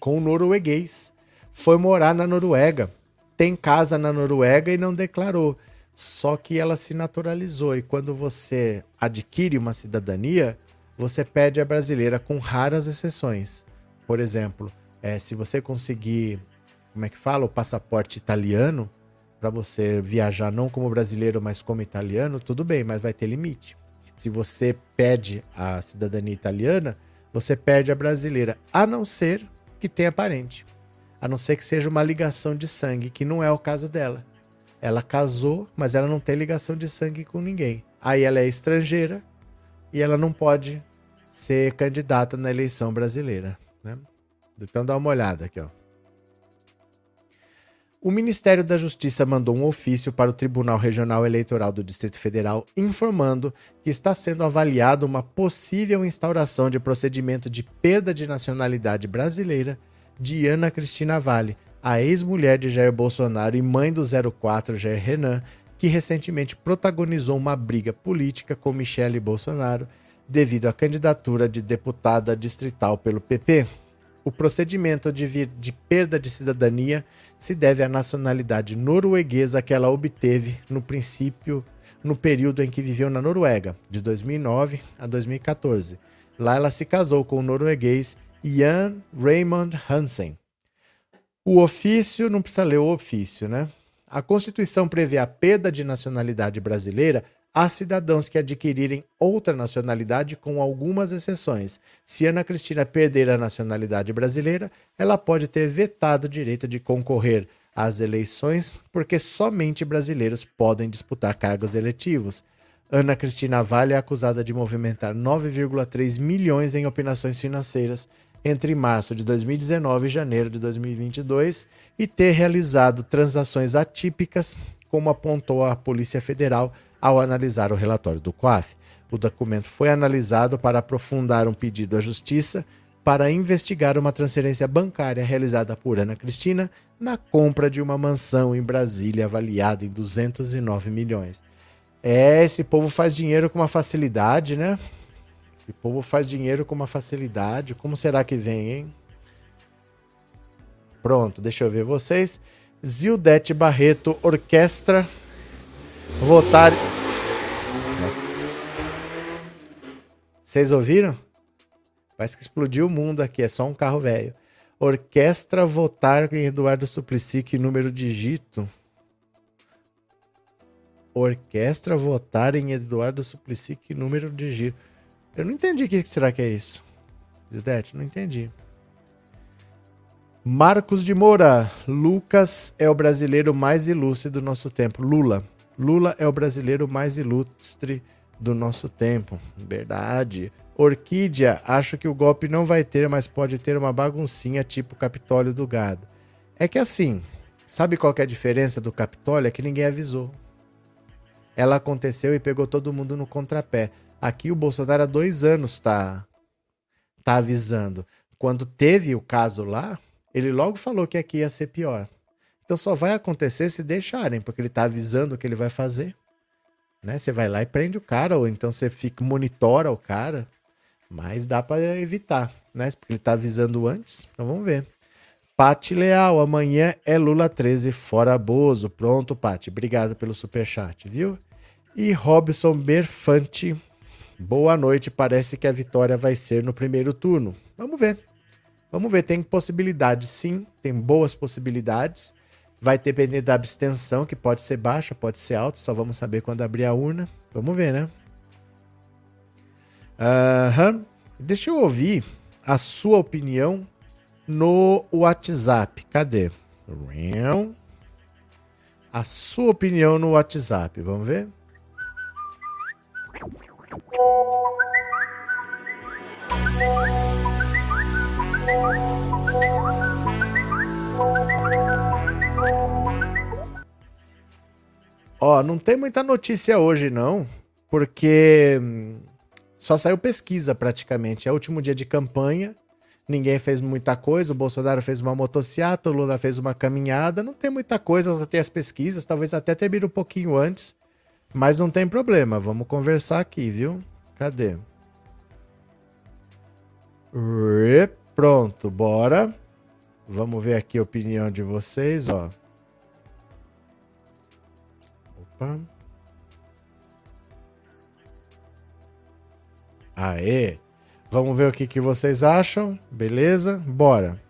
com um norueguês. Foi morar na Noruega tem casa na Noruega e não declarou. Só que ela se naturalizou. E quando você adquire uma cidadania, você pede a brasileira com raras exceções. Por exemplo, é, se você conseguir, como é que fala, o passaporte italiano, para você viajar não como brasileiro, mas como italiano, tudo bem, mas vai ter limite. Se você pede a cidadania italiana, você perde a brasileira, a não ser que tenha parente a não ser que seja uma ligação de sangue, que não é o caso dela. Ela casou, mas ela não tem ligação de sangue com ninguém. Aí ela é estrangeira e ela não pode ser candidata na eleição brasileira. Né? Então dá uma olhada aqui, ó. O Ministério da Justiça mandou um ofício para o Tribunal Regional Eleitoral do Distrito Federal informando que está sendo avaliada uma possível instauração de procedimento de perda de nacionalidade brasileira de Ana Cristina Vale, a ex-mulher de Jair Bolsonaro e mãe do 04 Jair Renan, que recentemente protagonizou uma briga política com Michele Bolsonaro devido à candidatura de deputada distrital pelo PP. O procedimento de, de perda de cidadania se deve à nacionalidade norueguesa que ela obteve no princípio no período em que viveu na Noruega, de 2009 a 2014. Lá ela se casou com o norueguês Jan Raymond Hansen. O ofício, não precisa ler o ofício, né? A Constituição prevê a perda de nacionalidade brasileira a cidadãos que adquirirem outra nacionalidade, com algumas exceções. Se Ana Cristina perder a nacionalidade brasileira, ela pode ter vetado o direito de concorrer às eleições, porque somente brasileiros podem disputar cargos eletivos. Ana Cristina Vale é acusada de movimentar 9,3 milhões em operações financeiras entre março de 2019 e janeiro de 2022 e ter realizado transações atípicas, como apontou a Polícia Federal ao analisar o relatório do COAF. O documento foi analisado para aprofundar um pedido à Justiça para investigar uma transferência bancária realizada por Ana Cristina na compra de uma mansão em Brasília avaliada em 209 milhões. É, esse povo faz dinheiro com uma facilidade, né? Esse povo faz dinheiro com uma facilidade. Como será que vem, hein? Pronto, deixa eu ver vocês. Zildete Barreto, orquestra votar. Nossa. Vocês ouviram? Parece que explodiu o mundo aqui, é só um carro velho. Orquestra votar em Eduardo Suplicy, que número digito? Orquestra votar em Eduardo Suplicy, que número digito? Eu não entendi o que será que é isso. Zidete, não entendi. Marcos de Moura. Lucas é o brasileiro mais ilustre do nosso tempo. Lula. Lula é o brasileiro mais ilustre do nosso tempo. Verdade. Orquídea, acho que o golpe não vai ter, mas pode ter uma baguncinha tipo Capitólio do Gado. É que assim, sabe qual é a diferença do Capitólio? É que ninguém avisou. Ela aconteceu e pegou todo mundo no contrapé. Aqui o Bolsonaro há dois anos está tá avisando. Quando teve o caso lá, ele logo falou que aqui ia ser pior. Então só vai acontecer se deixarem, porque ele está avisando o que ele vai fazer. Né? Você vai lá e prende o cara, ou então você fica monitora o cara, mas dá para evitar, né? Porque ele está avisando antes. Então vamos ver. Pati Leal, amanhã é Lula 13 fora Bozo. Pronto, Pati. Obrigado pelo super chat, viu? E Robson Berfante, boa noite. Parece que a vitória vai ser no primeiro turno. Vamos ver. Vamos ver, tem possibilidades sim, tem boas possibilidades. Vai depender da abstenção, que pode ser baixa, pode ser alta, só vamos saber quando abrir a urna. Vamos ver, né? Uhum. Deixa eu ouvir a sua opinião no WhatsApp. Cadê? A sua opinião no WhatsApp. Vamos ver? Ó, não tem muita notícia hoje, não, porque hum, só saiu pesquisa praticamente. É o último dia de campanha, ninguém fez muita coisa. O Bolsonaro fez uma motociata, o Lula fez uma caminhada. Não tem muita coisa, só tem as pesquisas, talvez até termine um pouquinho antes. Mas não tem problema, vamos conversar aqui, viu? Cadê? Pronto, bora. Vamos ver aqui a opinião de vocês, ó. Opa. Aê! Vamos ver o que, que vocês acham. Beleza? Bora.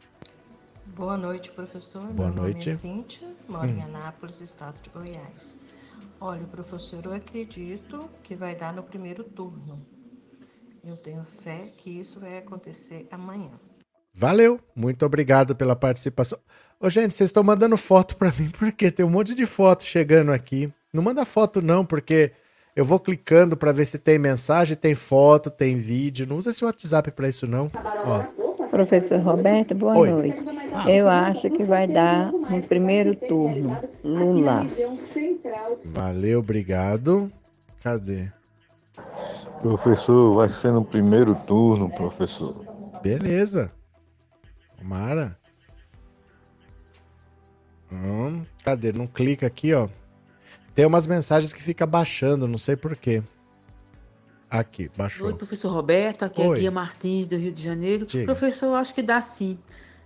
Boa noite, professor. Boa Meu noite. nome é Cíntia, moro hum. em Anápolis, estado de Goiás. Olha, professor, eu acredito que vai dar no primeiro turno. Eu tenho fé que isso vai acontecer amanhã. Valeu, muito obrigado pela participação. Ô, gente, vocês estão mandando foto para mim *laughs* porque tem um monte de fotos chegando aqui. Não manda foto não, porque eu vou clicando para ver se tem mensagem, tem foto, tem vídeo. Não usa esse WhatsApp para isso não. Ó. Professor Roberto, boa Oi. noite. Eu acho que vai dar no primeiro turno, Lula. Valeu, obrigado. Cadê? Professor, vai ser no primeiro turno, professor. Beleza. Mara. Hum, cadê? Não clica aqui, ó. Tem umas mensagens que fica baixando, não sei porquê. Aqui, baixou. Oi, professor Roberto, aqui é Oi. é Guia Martins, do Rio de Janeiro. Diga. Professor, acho que dá sim.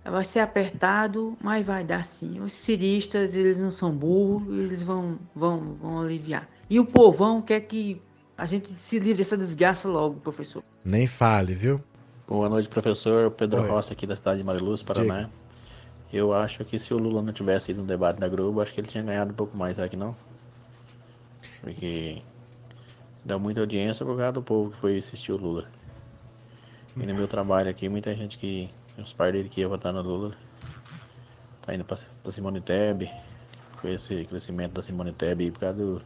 Vai ser apertado, mas vai dar sim. Os ciristas, eles não são burros, eles vão, vão, vão aliviar. E o povão quer que a gente se livre dessa desgraça logo, professor. Nem fale, viu? Boa noite, professor. Pedro Oi. Rossi, aqui da cidade de Mariluz, Paraná. Diga. Eu acho que se o Lula não tivesse ido no debate da Globo, acho que ele tinha ganhado um pouco mais, será que não? Porque deu muita audiência por causa do povo que foi assistir o Lula. E no meu trabalho aqui, muita gente que. Os pais dele que ia votar no Lula. Tá indo pra, pra Simone Tebet. Com esse crescimento da Simone Tebet por causa do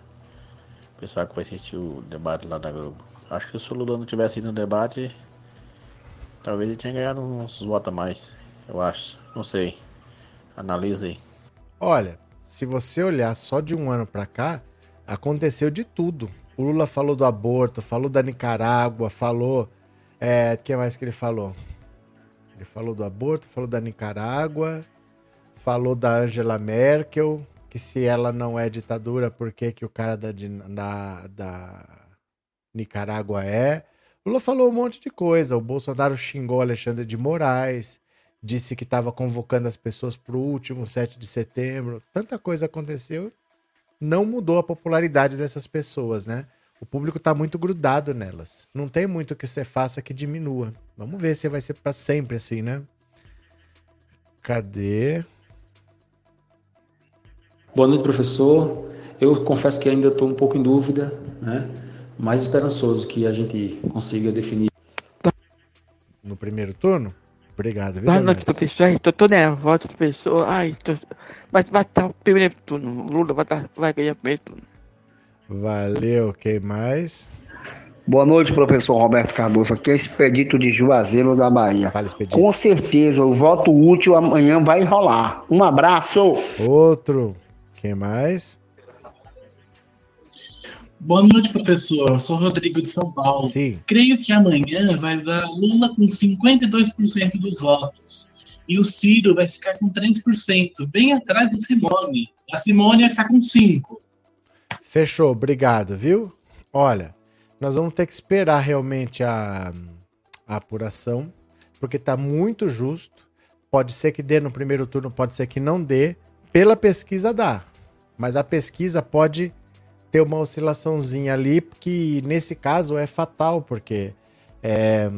pessoal que foi assistir o debate lá da Globo. Acho que se o Lula não tivesse ido no debate, talvez ele tinha ganhado uns votos a mais. Eu acho. Não sei. Analisa aí. Olha, se você olhar só de um ano para cá, aconteceu de tudo. O Lula falou do aborto, falou da Nicarágua, falou. É, que mais que ele falou? Ele falou do aborto, falou da Nicarágua, falou da Angela Merkel, que se ela não é ditadura, por que, que o cara da, da, da Nicarágua é? Lula falou um monte de coisa. O Bolsonaro xingou Alexandre de Moraes, disse que estava convocando as pessoas para o último 7 de setembro. Tanta coisa aconteceu não mudou a popularidade dessas pessoas, né? O público está muito grudado nelas. Não tem muito que você faça que diminua. Vamos ver se vai ser para sempre assim, né? Cadê? Boa noite, professor. Eu confesso que ainda estou um pouco em dúvida, né? Mais esperançoso que a gente consiga definir. No primeiro turno? Obrigado, viu? Boa noite, professor. Tô, tô nervoso, professor. Ai, tô... Vai, vai estar o primeiro turno. Lula vai, tá, vai ganhar o primeiro turno. Valeu, quem mais? Boa noite, professor Roberto Cardoso. Aqui é Expedito de Juazeiro da Bahia. Fala, Expedito. Com certeza, o voto útil amanhã vai rolar. Um abraço. Outro. Quem mais? Boa noite, professor. Sou Rodrigo de São Paulo. Sim. Creio que amanhã vai dar Lula com 52% dos votos. E o Ciro vai ficar com 3%, bem atrás da Simone. A Simone vai ficar com 5%. Fechou, obrigado, viu? Olha, nós vamos ter que esperar realmente a, a apuração, porque está muito justo. Pode ser que dê no primeiro turno, pode ser que não dê. Pela pesquisa dá. Mas a pesquisa pode ter uma oscilaçãozinha ali, que nesse caso é fatal, porque é,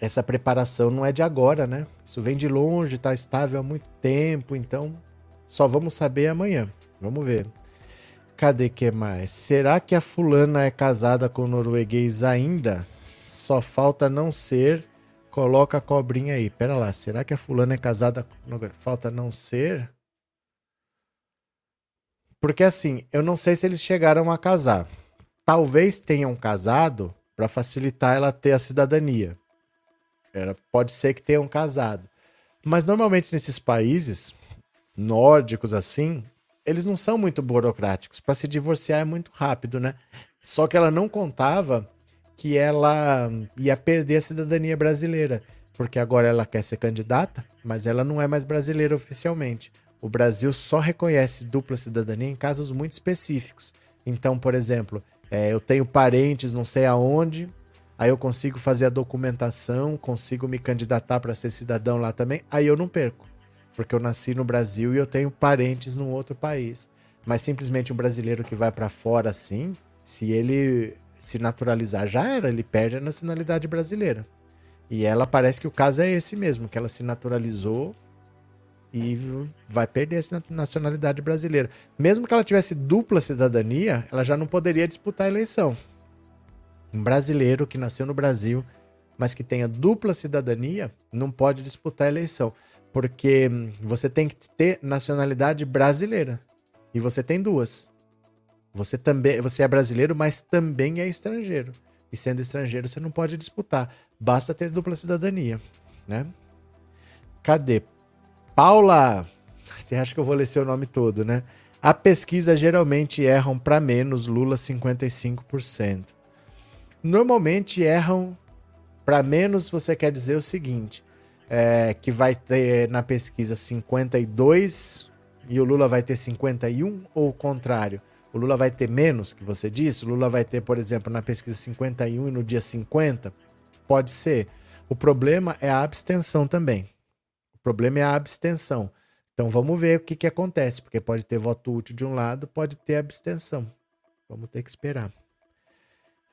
essa preparação não é de agora, né? Isso vem de longe, está estável há muito tempo, então só vamos saber amanhã. Vamos ver. Cadê que mais? Será que a fulana é casada com o norueguês ainda? Só falta não ser. Coloca a cobrinha aí. Pera lá, será que a fulana é casada? Falta não ser? Porque assim, eu não sei se eles chegaram a casar. Talvez tenham casado para facilitar ela ter a cidadania. Era, pode ser que tenham casado. Mas normalmente nesses países nórdicos assim, eles não são muito burocráticos. Para se divorciar é muito rápido, né? Só que ela não contava que ela ia perder a cidadania brasileira, porque agora ela quer ser candidata, mas ela não é mais brasileira oficialmente. O Brasil só reconhece dupla cidadania em casos muito específicos. Então, por exemplo, é, eu tenho parentes não sei aonde, aí eu consigo fazer a documentação, consigo me candidatar para ser cidadão lá também, aí eu não perco. Porque eu nasci no Brasil e eu tenho parentes num outro país. Mas simplesmente um brasileiro que vai para fora assim, se ele se naturalizar já era, ele perde a nacionalidade brasileira. E ela parece que o caso é esse mesmo, que ela se naturalizou e vai perder essa nacionalidade brasileira. Mesmo que ela tivesse dupla cidadania, ela já não poderia disputar a eleição. Um brasileiro que nasceu no Brasil, mas que tenha dupla cidadania, não pode disputar a eleição, porque você tem que ter nacionalidade brasileira. E você tem duas. Você também, você é brasileiro, mas também é estrangeiro. E sendo estrangeiro, você não pode disputar. Basta ter dupla cidadania, né? Cadê? Paula! Você acha que eu vou ler seu nome todo, né? A pesquisa geralmente erram para menos, Lula 55%. Normalmente erram para menos, você quer dizer o seguinte: é, que vai ter na pesquisa 52 e o Lula vai ter 51, ou o contrário? O Lula vai ter menos, que você disse? O Lula vai ter, por exemplo, na pesquisa 51 e no dia 50? Pode ser. O problema é a abstenção também. Problema é a abstenção. Então vamos ver o que, que acontece, porque pode ter voto útil de um lado, pode ter abstenção. Vamos ter que esperar.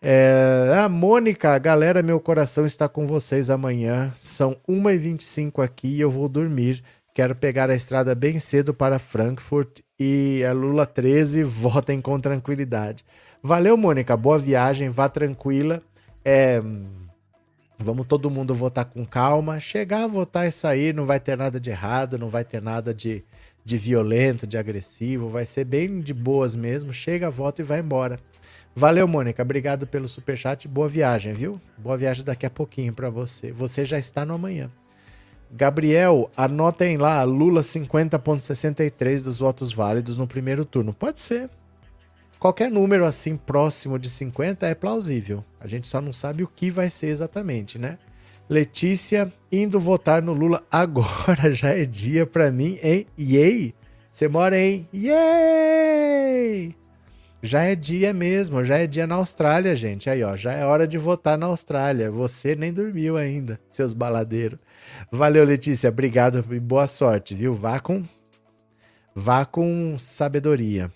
É, a Mônica, galera, meu coração está com vocês amanhã. São 1h25 aqui e eu vou dormir. Quero pegar a estrada bem cedo para Frankfurt e a Lula 13 votem com tranquilidade. Valeu, Mônica. Boa viagem, vá tranquila. É, Vamos todo mundo votar com calma. Chegar, votar e sair, não vai ter nada de errado, não vai ter nada de, de violento, de agressivo. Vai ser bem de boas mesmo. Chega, vota e vai embora. Valeu, Mônica. Obrigado pelo superchat. Boa viagem, viu? Boa viagem daqui a pouquinho para você. Você já está no amanhã. Gabriel, anotem lá, Lula 50,63 dos votos válidos no primeiro turno. Pode ser. Qualquer número assim próximo de 50 é plausível. A gente só não sabe o que vai ser exatamente, né? Letícia indo votar no Lula *laughs* agora já é dia para mim, hein? Yay! Você mora em Yay! Já é dia mesmo, já é dia na Austrália, gente. Aí, ó, já é hora de votar na Austrália. Você nem dormiu ainda, seus baladeiros. Valeu, Letícia. Obrigado e boa sorte, viu? Vá com vá com sabedoria.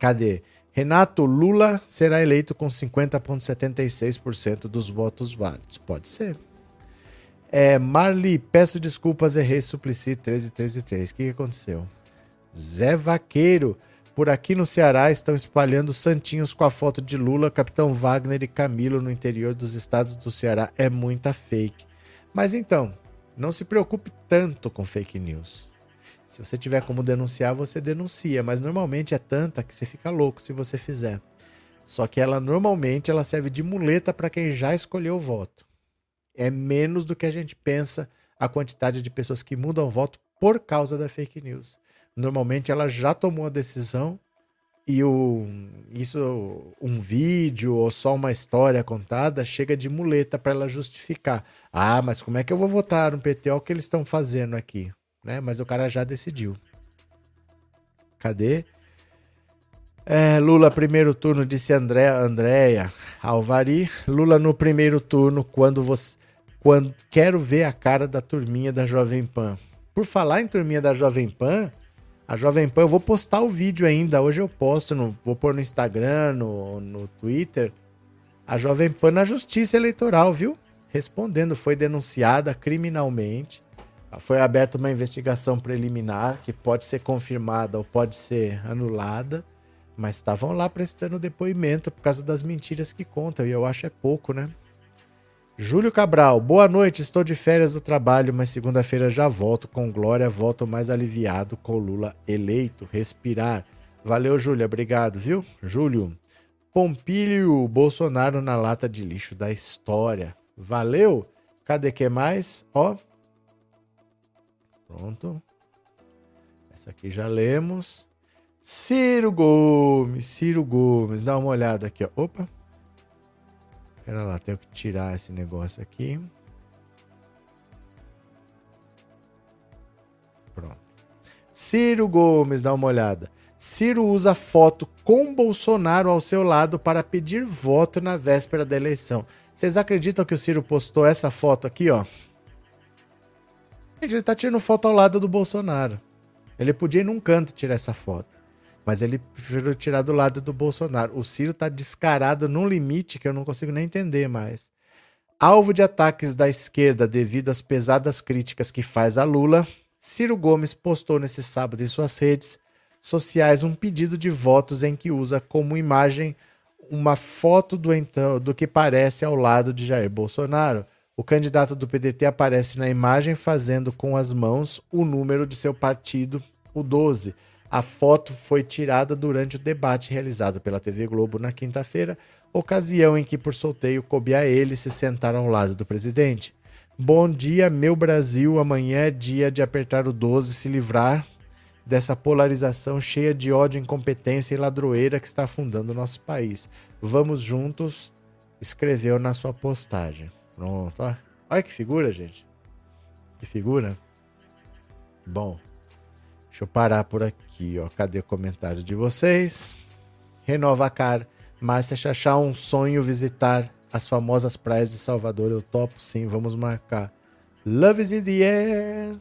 Cadê? Renato Lula será eleito com 50,76% dos votos válidos. Pode ser. É, Marli, peço desculpas, errei Suplicy 13133. O que aconteceu? Zé Vaqueiro, por aqui no Ceará estão espalhando santinhos com a foto de Lula, Capitão Wagner e Camilo no interior dos estados do Ceará. É muita fake. Mas então, não se preocupe tanto com fake news. Se você tiver como denunciar, você denuncia, mas normalmente é tanta que você fica louco se você fizer. Só que ela normalmente ela serve de muleta para quem já escolheu o voto. É menos do que a gente pensa a quantidade de pessoas que mudam o voto por causa da fake news. Normalmente ela já tomou a decisão e o, isso, um vídeo ou só uma história contada chega de muleta para ela justificar. Ah, mas como é que eu vou votar no PT? Olha o que eles estão fazendo aqui né? Mas o cara já decidiu. Cadê? É, Lula primeiro turno, disse André, Andréia Alvari. Lula no primeiro turno, quando você. Quando quero ver a cara da turminha da Jovem Pan. Por falar em turminha da Jovem Pan, a Jovem Pan, eu vou postar o vídeo ainda. Hoje eu posto, no, vou pôr no Instagram, no, no Twitter. A Jovem Pan na Justiça Eleitoral, viu? Respondendo, foi denunciada criminalmente foi aberta uma investigação preliminar que pode ser confirmada ou pode ser anulada, mas estavam lá prestando depoimento por causa das mentiras que contam, e eu acho é pouco, né? Júlio Cabral, boa noite. Estou de férias do trabalho, mas segunda-feira já volto com glória. Volto mais aliviado com Lula eleito. Respirar. Valeu, Júlia. Obrigado, viu? Júlio. Pompílio Bolsonaro na lata de lixo da história. Valeu. Cadê que mais? Ó, Pronto. Essa aqui já lemos. Ciro Gomes, Ciro Gomes, dá uma olhada aqui, ó. Opa. Pera lá, tenho que tirar esse negócio aqui. Pronto. Ciro Gomes, dá uma olhada. Ciro usa foto com Bolsonaro ao seu lado para pedir voto na véspera da eleição. Vocês acreditam que o Ciro postou essa foto aqui, ó? Ele tá tirando foto ao lado do Bolsonaro. Ele podia ir num canto tirar essa foto. Mas ele preferiu tirar do lado do Bolsonaro. O Ciro tá descarado num limite que eu não consigo nem entender mais. Alvo de ataques da esquerda devido às pesadas críticas que faz a Lula, Ciro Gomes postou nesse sábado em suas redes sociais um pedido de votos em que usa como imagem uma foto do então do que parece ao lado de Jair Bolsonaro. O candidato do PDT aparece na imagem fazendo com as mãos o número de seu partido, o 12. A foto foi tirada durante o debate realizado pela TV Globo na quinta-feira, ocasião em que, por sorteio, coube a ele se sentar ao lado do presidente. Bom dia, meu Brasil. Amanhã é dia de apertar o 12 e se livrar dessa polarização cheia de ódio, incompetência e ladroeira que está afundando o nosso país. Vamos juntos, escreveu na sua postagem. Pronto, ó. Olha que figura, gente. Que figura. Bom, deixa eu parar por aqui, ó. Cadê o comentário de vocês? Renova Car. Márcia Chachá, um sonho visitar as famosas praias de Salvador. Eu topo sim, vamos marcar. Love is in the air.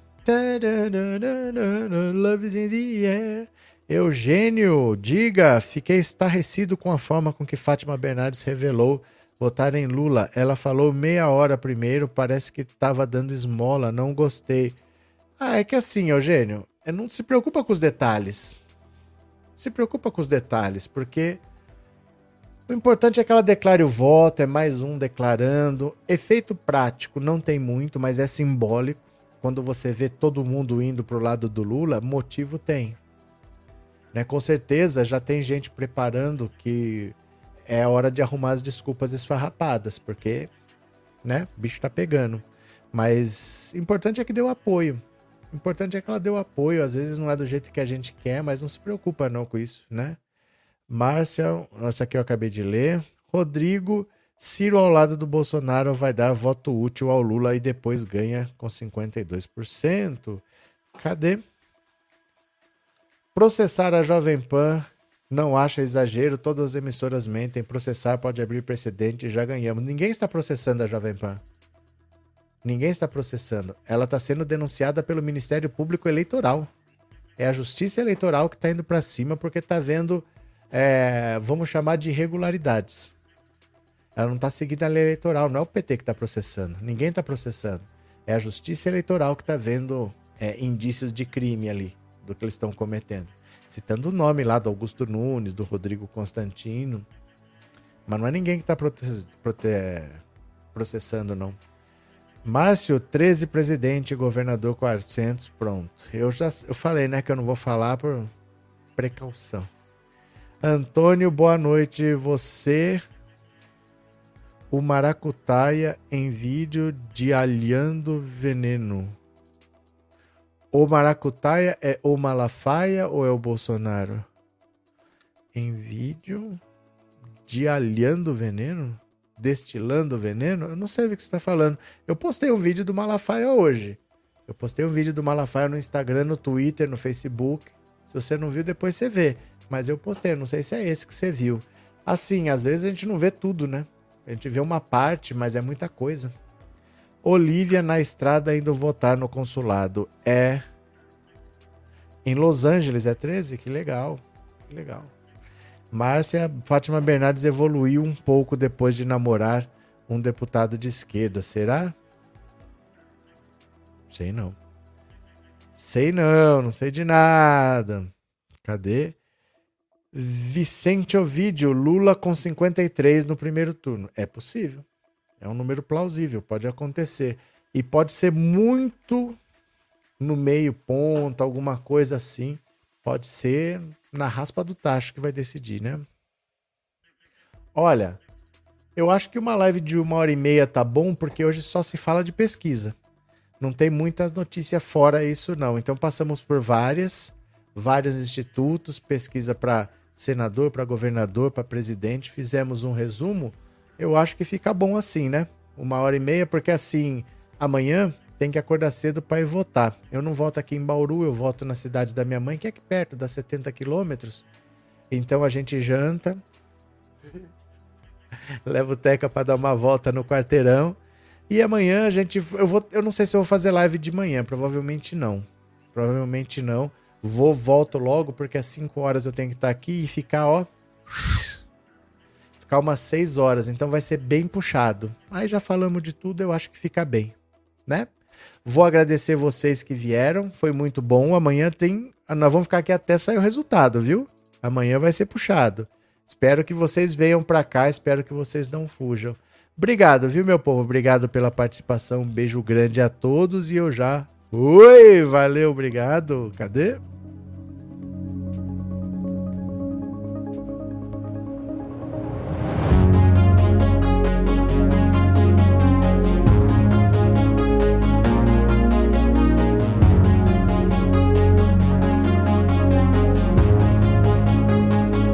Love is in the air. Eugênio, diga, fiquei estarrecido com a forma com que Fátima Bernardes revelou votar em Lula. Ela falou meia hora primeiro, parece que estava dando esmola, não gostei. Ah, é que assim, Eugênio, é, não se preocupa com os detalhes. Se preocupa com os detalhes, porque o importante é que ela declare o voto, é mais um declarando. Efeito prático não tem muito, mas é simbólico. Quando você vê todo mundo indo para o lado do Lula, motivo tem. Né? Com certeza já tem gente preparando que é hora de arrumar as desculpas esfarrapadas, porque né, o bicho tá pegando. Mas importante é que deu apoio. Importante é que ela deu apoio. Às vezes não é do jeito que a gente quer, mas não se preocupa não com isso, né? Márcia, essa aqui eu acabei de ler. Rodrigo, Ciro ao lado do Bolsonaro vai dar voto útil ao Lula e depois ganha com 52%. Cadê? Processar a Jovem Pan não acha exagero, todas as emissoras mentem. Processar pode abrir precedente e já ganhamos. Ninguém está processando a Jovem Pan. Ninguém está processando. Ela está sendo denunciada pelo Ministério Público Eleitoral. É a Justiça Eleitoral que está indo para cima porque está vendo é, vamos chamar de irregularidades. Ela não está seguindo a lei eleitoral, não é o PT que está processando. Ninguém está processando. É a justiça eleitoral que está vendo é, indícios de crime ali, do que eles estão cometendo. Citando o nome lá do Augusto Nunes, do Rodrigo Constantino. Mas não é ninguém que está processando, não. Márcio, 13 presidente, governador 400, pronto. Eu já eu falei, né, que eu não vou falar por precaução. Antônio, boa noite. Você, o Maracutaia em vídeo de Alhando Veneno. O Maracutaia é o Malafaia ou é o Bolsonaro? Em vídeo de Alhando Veneno? Destilando veneno? Eu não sei do que você está falando. Eu postei um vídeo do Malafaia hoje. Eu postei um vídeo do Malafaia no Instagram, no Twitter, no Facebook. Se você não viu, depois você vê. Mas eu postei, não sei se é esse que você viu. Assim, às vezes a gente não vê tudo, né? A gente vê uma parte, mas é muita coisa. Olivia na estrada indo votar no consulado. É. Em Los Angeles, é 13? Que legal. Que legal. Márcia Fátima Bernardes evoluiu um pouco depois de namorar um deputado de esquerda. Será? Sei não. Sei não, não sei de nada. Cadê? Vicente Ovidio, Lula com 53 no primeiro turno. É possível. É um número plausível, pode acontecer. E pode ser muito no meio ponto, alguma coisa assim. Pode ser na raspa do tacho que vai decidir, né? Olha, eu acho que uma live de uma hora e meia tá bom, porque hoje só se fala de pesquisa. Não tem muita notícia fora isso, não. Então passamos por várias, vários institutos, pesquisa para senador, para governador, para presidente, fizemos um resumo, eu acho que fica bom assim, né? Uma hora e meia, porque assim, amanhã tem que acordar cedo para ir votar. Eu não voto aqui em Bauru, eu voto na cidade da minha mãe, que é aqui perto, dá 70 quilômetros. Então a gente janta, *laughs* leva o Teca para dar uma volta no quarteirão. E amanhã a gente. Eu, vou, eu não sei se eu vou fazer live de manhã, provavelmente não. Provavelmente não. Vou, volto logo, porque às 5 horas eu tenho que estar aqui e ficar, ó. Ficar umas 6 horas, então vai ser bem puxado. Aí já falamos de tudo, eu acho que fica bem, né? Vou agradecer vocês que vieram, foi muito bom. Amanhã tem. Nós vamos ficar aqui até sair o resultado, viu? Amanhã vai ser puxado. Espero que vocês venham para cá, espero que vocês não fujam. Obrigado, viu, meu povo? Obrigado pela participação. Um beijo grande a todos e eu já Oi, valeu, obrigado. Cadê?